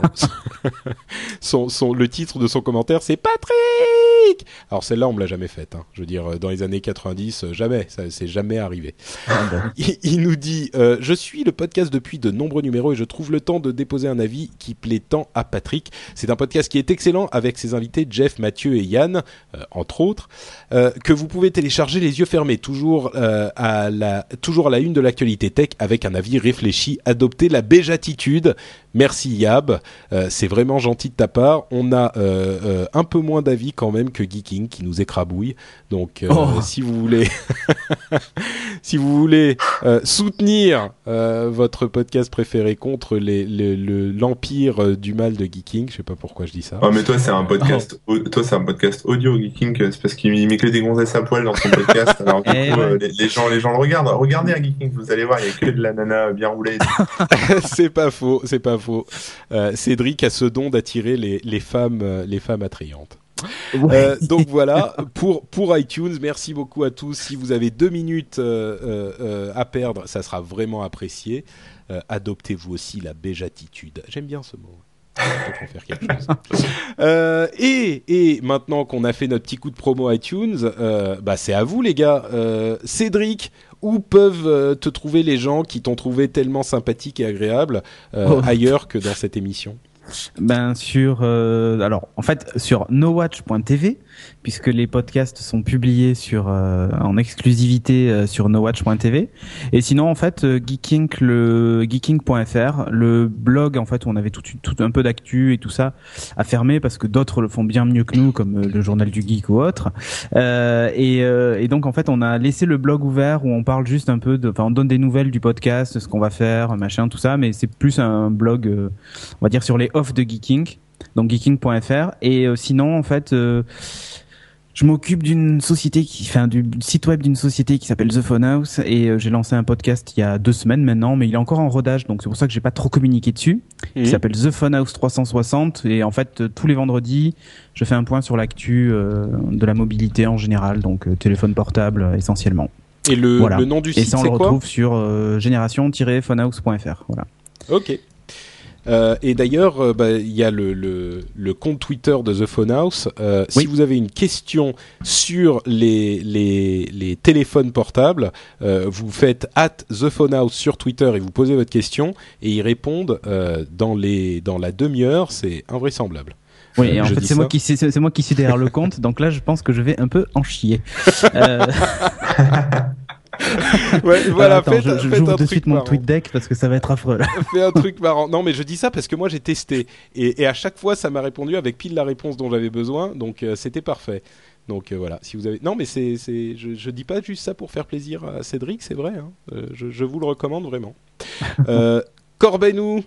son, le titre de son commentaire, c'est Patrick. Alors celle-là, on me l'a jamais faite. Hein. Je veux dire, dans les années 90, euh, jamais, ça c'est jamais arrivé. Ah il, nous dit, euh, je suis le podcast depuis de nombreux numéros et je trouve le temps de déposer un avis qui plaît tant à Patrick. C'est un podcast qui est excellent avec ses invités Jeff, Mathieu et Yann, euh, entre autres, que vous pouvez télécharger les yeux fermés, toujours à la, toujours à la une de l'actualité tech avec un avis réfléchi. Adoptez la béjatitude Merci Yab, euh, c'est vraiment gentil de ta part. On a euh, euh, un peu moins d'avis quand même que Geeking qui nous écrabouille. Donc oh. si vous voulez, si vous voulez soutenir votre podcast préféré contre l'empire du mal de Geeking, je sais pas pourquoi je dis ça. Oh, mais toi c'est un podcast, oh. toi c'est un podcast audio Geeking, c'est parce qu'il met que des gonzesses à poil dans son podcast. Alors du eh les, gens, les gens le regardent. Regardez à Geeking, vous allez voir, il y a que de la nana bien roulée. c'est pas faux, c'est pas faux. Euh, Cédric a ce don d'attirer les, les, femmes, euh, les femmes attrayantes. Euh, donc voilà pour pour iTunes. Merci beaucoup à tous. Si vous avez deux minutes à perdre, ça sera vraiment apprécié. Adoptez-vous aussi la béjatitude. J'aime bien ce mot. Faire quelque chose. euh, et, et maintenant qu'on a fait notre petit coup de promo iTunes, bah c'est à vous les gars. Cédric, où peuvent euh, te trouver les gens qui t'ont trouvé tellement sympathique et agréable euh, oh. ailleurs que dans cette émission? Ben sur euh, alors en fait sur nowatch.tv puisque les podcasts sont publiés sur euh, en exclusivité euh, sur nowatch.tv et sinon en fait euh, geeking le geeking.fr le blog en fait où on avait tout, tout un peu d'actu et tout ça a fermé parce que d'autres le font bien mieux que nous comme le journal du geek ou autre. Et, et donc en fait on a laissé le blog ouvert où on parle juste un peu de enfin on donne des nouvelles du podcast ce qu'on va faire machin tout ça mais c'est plus un blog on va dire sur les off de geeking donc geeking.fr et sinon en fait je m'occupe d'une société qui, enfin, du site web d'une société qui s'appelle The Phone House et euh, j'ai lancé un podcast il y a deux semaines maintenant, mais il est encore en rodage, donc c'est pour ça que j'ai pas trop communiqué dessus. Il mhm. s'appelle The Phone House 360 et en fait euh, tous les vendredis, je fais un point sur l'actu euh, de la mobilité en général, donc téléphone portable essentiellement. Et le, le nom du site, c'est quoi? Et ça on le retrouve sur génération-phonehouse.fr. Voilà. Ok. Euh, et d'ailleurs, euh, bah, il y a le, le, le, compte Twitter de The Phone House. Euh, Si vous avez une question sur les, les, les téléphones portables, euh, vous faites at The Phone House sur Twitter et vous posez votre question et ils répondent dans, les, dans la demi-heure. C'est invraisemblable. Oui, et en fait, c'est moi qui c'est moi qui suis derrière le compte, donc là, je pense que je vais un peu en chier. ouais, voilà, attends, je, j'ouvre de suite mon tweet deck parce que ça va être affreux. Là. fais un truc marrant. Non, mais je dis ça parce que moi j'ai testé et, et, à chaque fois ça m'a répondu avec pile la réponse dont j'avais besoin, donc euh, c'était parfait. Donc euh, voilà, si vous avez non mais c'est c'est je, je dis pas juste ça pour faire plaisir à Cédric, c'est vrai. Hein. Euh, je, je, vous le recommande vraiment. euh, Corbenou,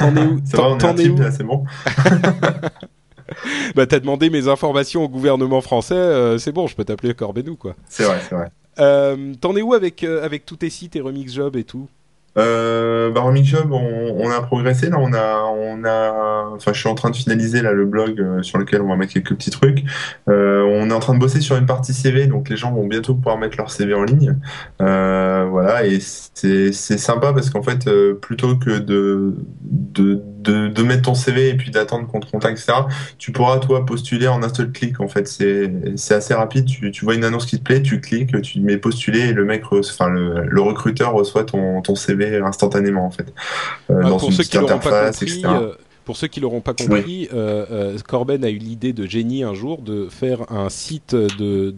t'en es où? T'en es où? C'est bon. bah t'as demandé mes informations au gouvernement français, c'est bon, je peux t'appeler Corbenou quoi. C'est vrai, c'est vrai. Euh, T'en es où avec, euh, avec tous tes sites et Remix Job et tout? Euh, bah, Remix Job, on, a progressé. Là, on a, on a, je suis en train de finaliser là le blog euh, sur lequel on va mettre quelques petits trucs. On est en train de bosser sur une partie CV, donc les gens vont bientôt pouvoir mettre leur CV en ligne. Voilà, et c'est sympa parce qu'en fait, plutôt que de de, de, mettre ton CV et puis d'attendre qu'on te contacte, etc. Tu pourras toi postuler en un seul clic. En fait, c'est assez rapide. Tu, tu vois une annonce qui te plaît, tu cliques, tu mets postuler et le mec, enfin le, le recruteur reçoit ton ton CV instantanément en fait euh, ah, dans une petite interface, compris, etc. Euh, pour ceux qui l'auront pas compris, euh, euh, Corben a eu l'idée de génie un jour de faire un site de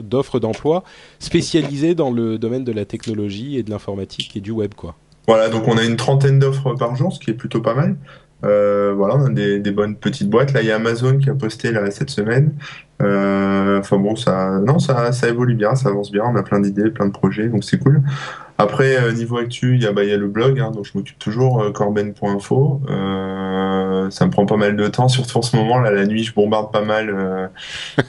d'offres d'emploi spécialisé dans le domaine de la technologie et de l'informatique et du web, quoi. Voilà, donc on a une trentaine d'offres par jour, ce qui est plutôt pas mal. Euh, voilà, on a des, bonnes petites boîtes. Là, il y a Amazon qui a posté cette semaine. Euh, enfin bon, ça, non, ça, ça évolue bien, ça avance bien. On a plein d'idées, plein de projets, donc c'est cool. Après, euh, niveau actu, il y a, bah, le blog, hein, donc je m'occupe toujours corben.info. ça me prend pas mal de temps, surtout en ce moment là, la nuit, je bombarde pas mal, euh,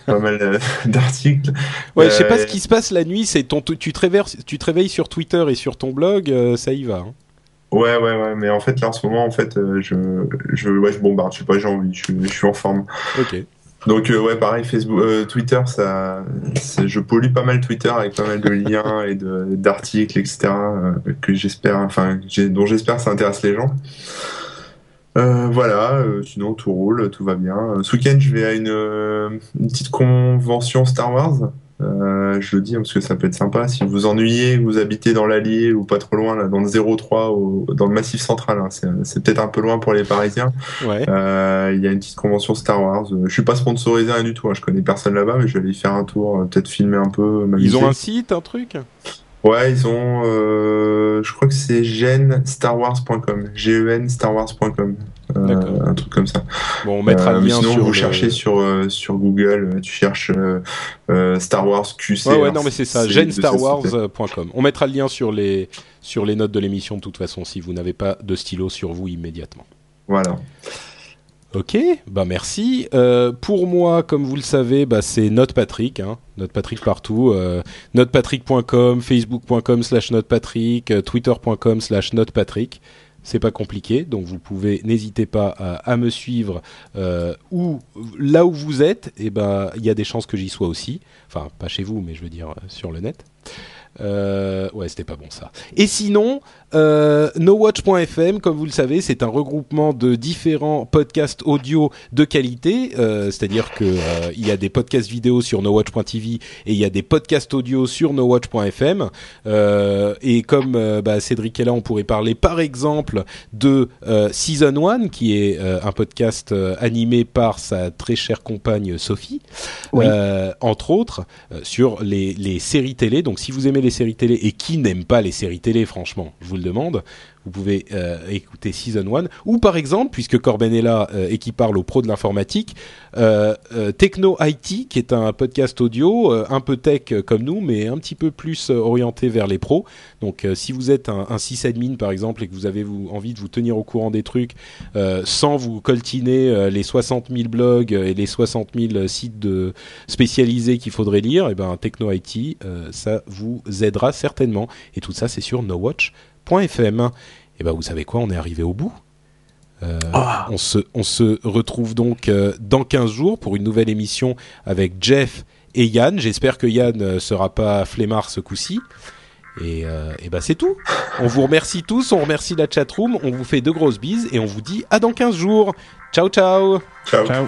pas mal euh, d'articles. Ouais, je sais pas Euh, ce qui se passe la nuit. C'est ton, tu te réveilles, tu te réveilles sur Twitter et sur ton blog, euh, ça y va. hein. Ouais, ouais, ouais, mais en fait là en ce moment, en fait, euh, je, je, ouais, je bombarde. Je sais pas, j'ai envie, je, suis- je suis en forme. Ok. Donc euh, ouais, pareil, Facebook, euh, Twitter, ça, je pollue pas mal Twitter avec pas mal de liens et de d'articles, etc. euh, que j'espère, enfin, dont j'espère que ça intéresse les gens. Euh, voilà, euh, sinon tout roule, tout va bien. Euh, Ce week-end, je vais à une, euh, une petite convention Star Wars. Euh, je le dis hein, parce que ça peut être sympa. Si vous vous ennuyez, vous habitez dans l'Allier ou pas trop loin, là, dans le 03, au- dans le Massif Central, hein, c'est peut-être un peu loin pour les Parisiens. Ouais. Euh, Il y a une petite convention Star Wars. Je suis pas sponsorisé rien du tout. hein. Je connais personne là-bas, mais je vais aller y faire un tour, peut-être filmer un peu. Ils ont un site, un truc? Ouais, ils ont. Euh, je crois que c'est genstarwars.com. G-E-N starwars.com. Euh, D'accord. un truc comme ça. Bon, on mettra Euh, le lien sinon, sur vous le- cherchez sur euh, sur Google, euh, tu cherches euh, euh, Star Wars QC. Ouais, ouais, non, mais c'est ça, genstarwars.com. On mettra le lien sur les, sur les notes de l'émission de toute façon si vous n'avez pas de stylo sur vous immédiatement. Voilà. Ok, bah merci. Euh, pour moi, comme vous le savez, bah c'est NotePatrick, hein, NotePatrick partout, euh, notepatrick.com, facebook.com slash notepatrick, euh, twitter.com slash notepatrick. C'est pas compliqué, donc vous pouvez, n'hésitez pas à, me suivre euh, ou là où vous êtes, et ben il y a des chances que j'y sois aussi. Enfin, pas chez vous, mais je veux dire sur le net. Ouais, c'était pas bon ça. Et sinon, euh, NoWatch.fm, comme vous le savez, c'est un regroupement de différents podcasts audio de qualité. Euh, C'est-à-dire que euh, il y a des podcasts vidéo sur NoWatch.tv et il y a des podcasts audio sur NoWatch.fm. Euh, et comme euh, bah, Cédric est là, on pourrait parler par exemple de euh, Season 1, qui est euh, un podcast animé par sa très chère compagne Sophie, Oui. euh, entre autres, sur les, les séries télé. Donc si vous aimez les séries télé et qui n'aime pas les séries télé, franchement, je vous demande, vous pouvez euh, écouter Season 1. Ou par exemple, puisque Corben est là euh, et qui parle aux pros de l'informatique, euh, Techno IT, qui est un podcast audio, un peu tech comme nous, mais un petit peu plus orienté vers les pros. Donc si vous êtes un, sysadmin par exemple et que vous avez envie de vous tenir au courant des trucs sans vous coltiner les 60 000 blogs et les 60 000 sites spécialisés qu'il faudrait lire, et ben Techno IT, ça vous aidera certainement. Et tout ça, c'est sur Et ben vous savez quoi, on est arrivé au bout. Euh, on, se, on se retrouve donc euh, dans 15 jours pour une nouvelle émission avec Jeff et Yann. J'espère que Yann ne sera pas flemmard ce coup-ci. Et, euh, et ben c'est tout. On vous remercie tous, on remercie la chatroom, on vous fait de grosses bises et on vous dit à dans 15 jours. Ciao ciao Ciao. Ciao.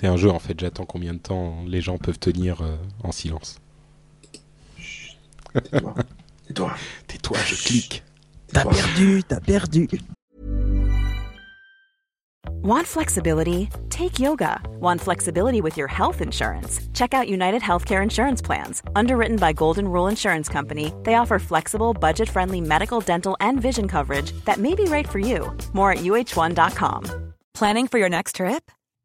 C'est un jeu en fait, j'attends combien de temps les gens peuvent tenir euh, en silence. Et toi Tais-toi, je clique. T'as perdu, t'as perdu. Want flexibility? Take yoga. Want flexibility with your health insurance? Check out United Healthcare Insurance Plans. Underwritten by Golden Rule Insurance Company, they offer flexible, budget friendly medical, dental, and vision coverage that may be right for you. More at uh1.com. Planning for your next trip?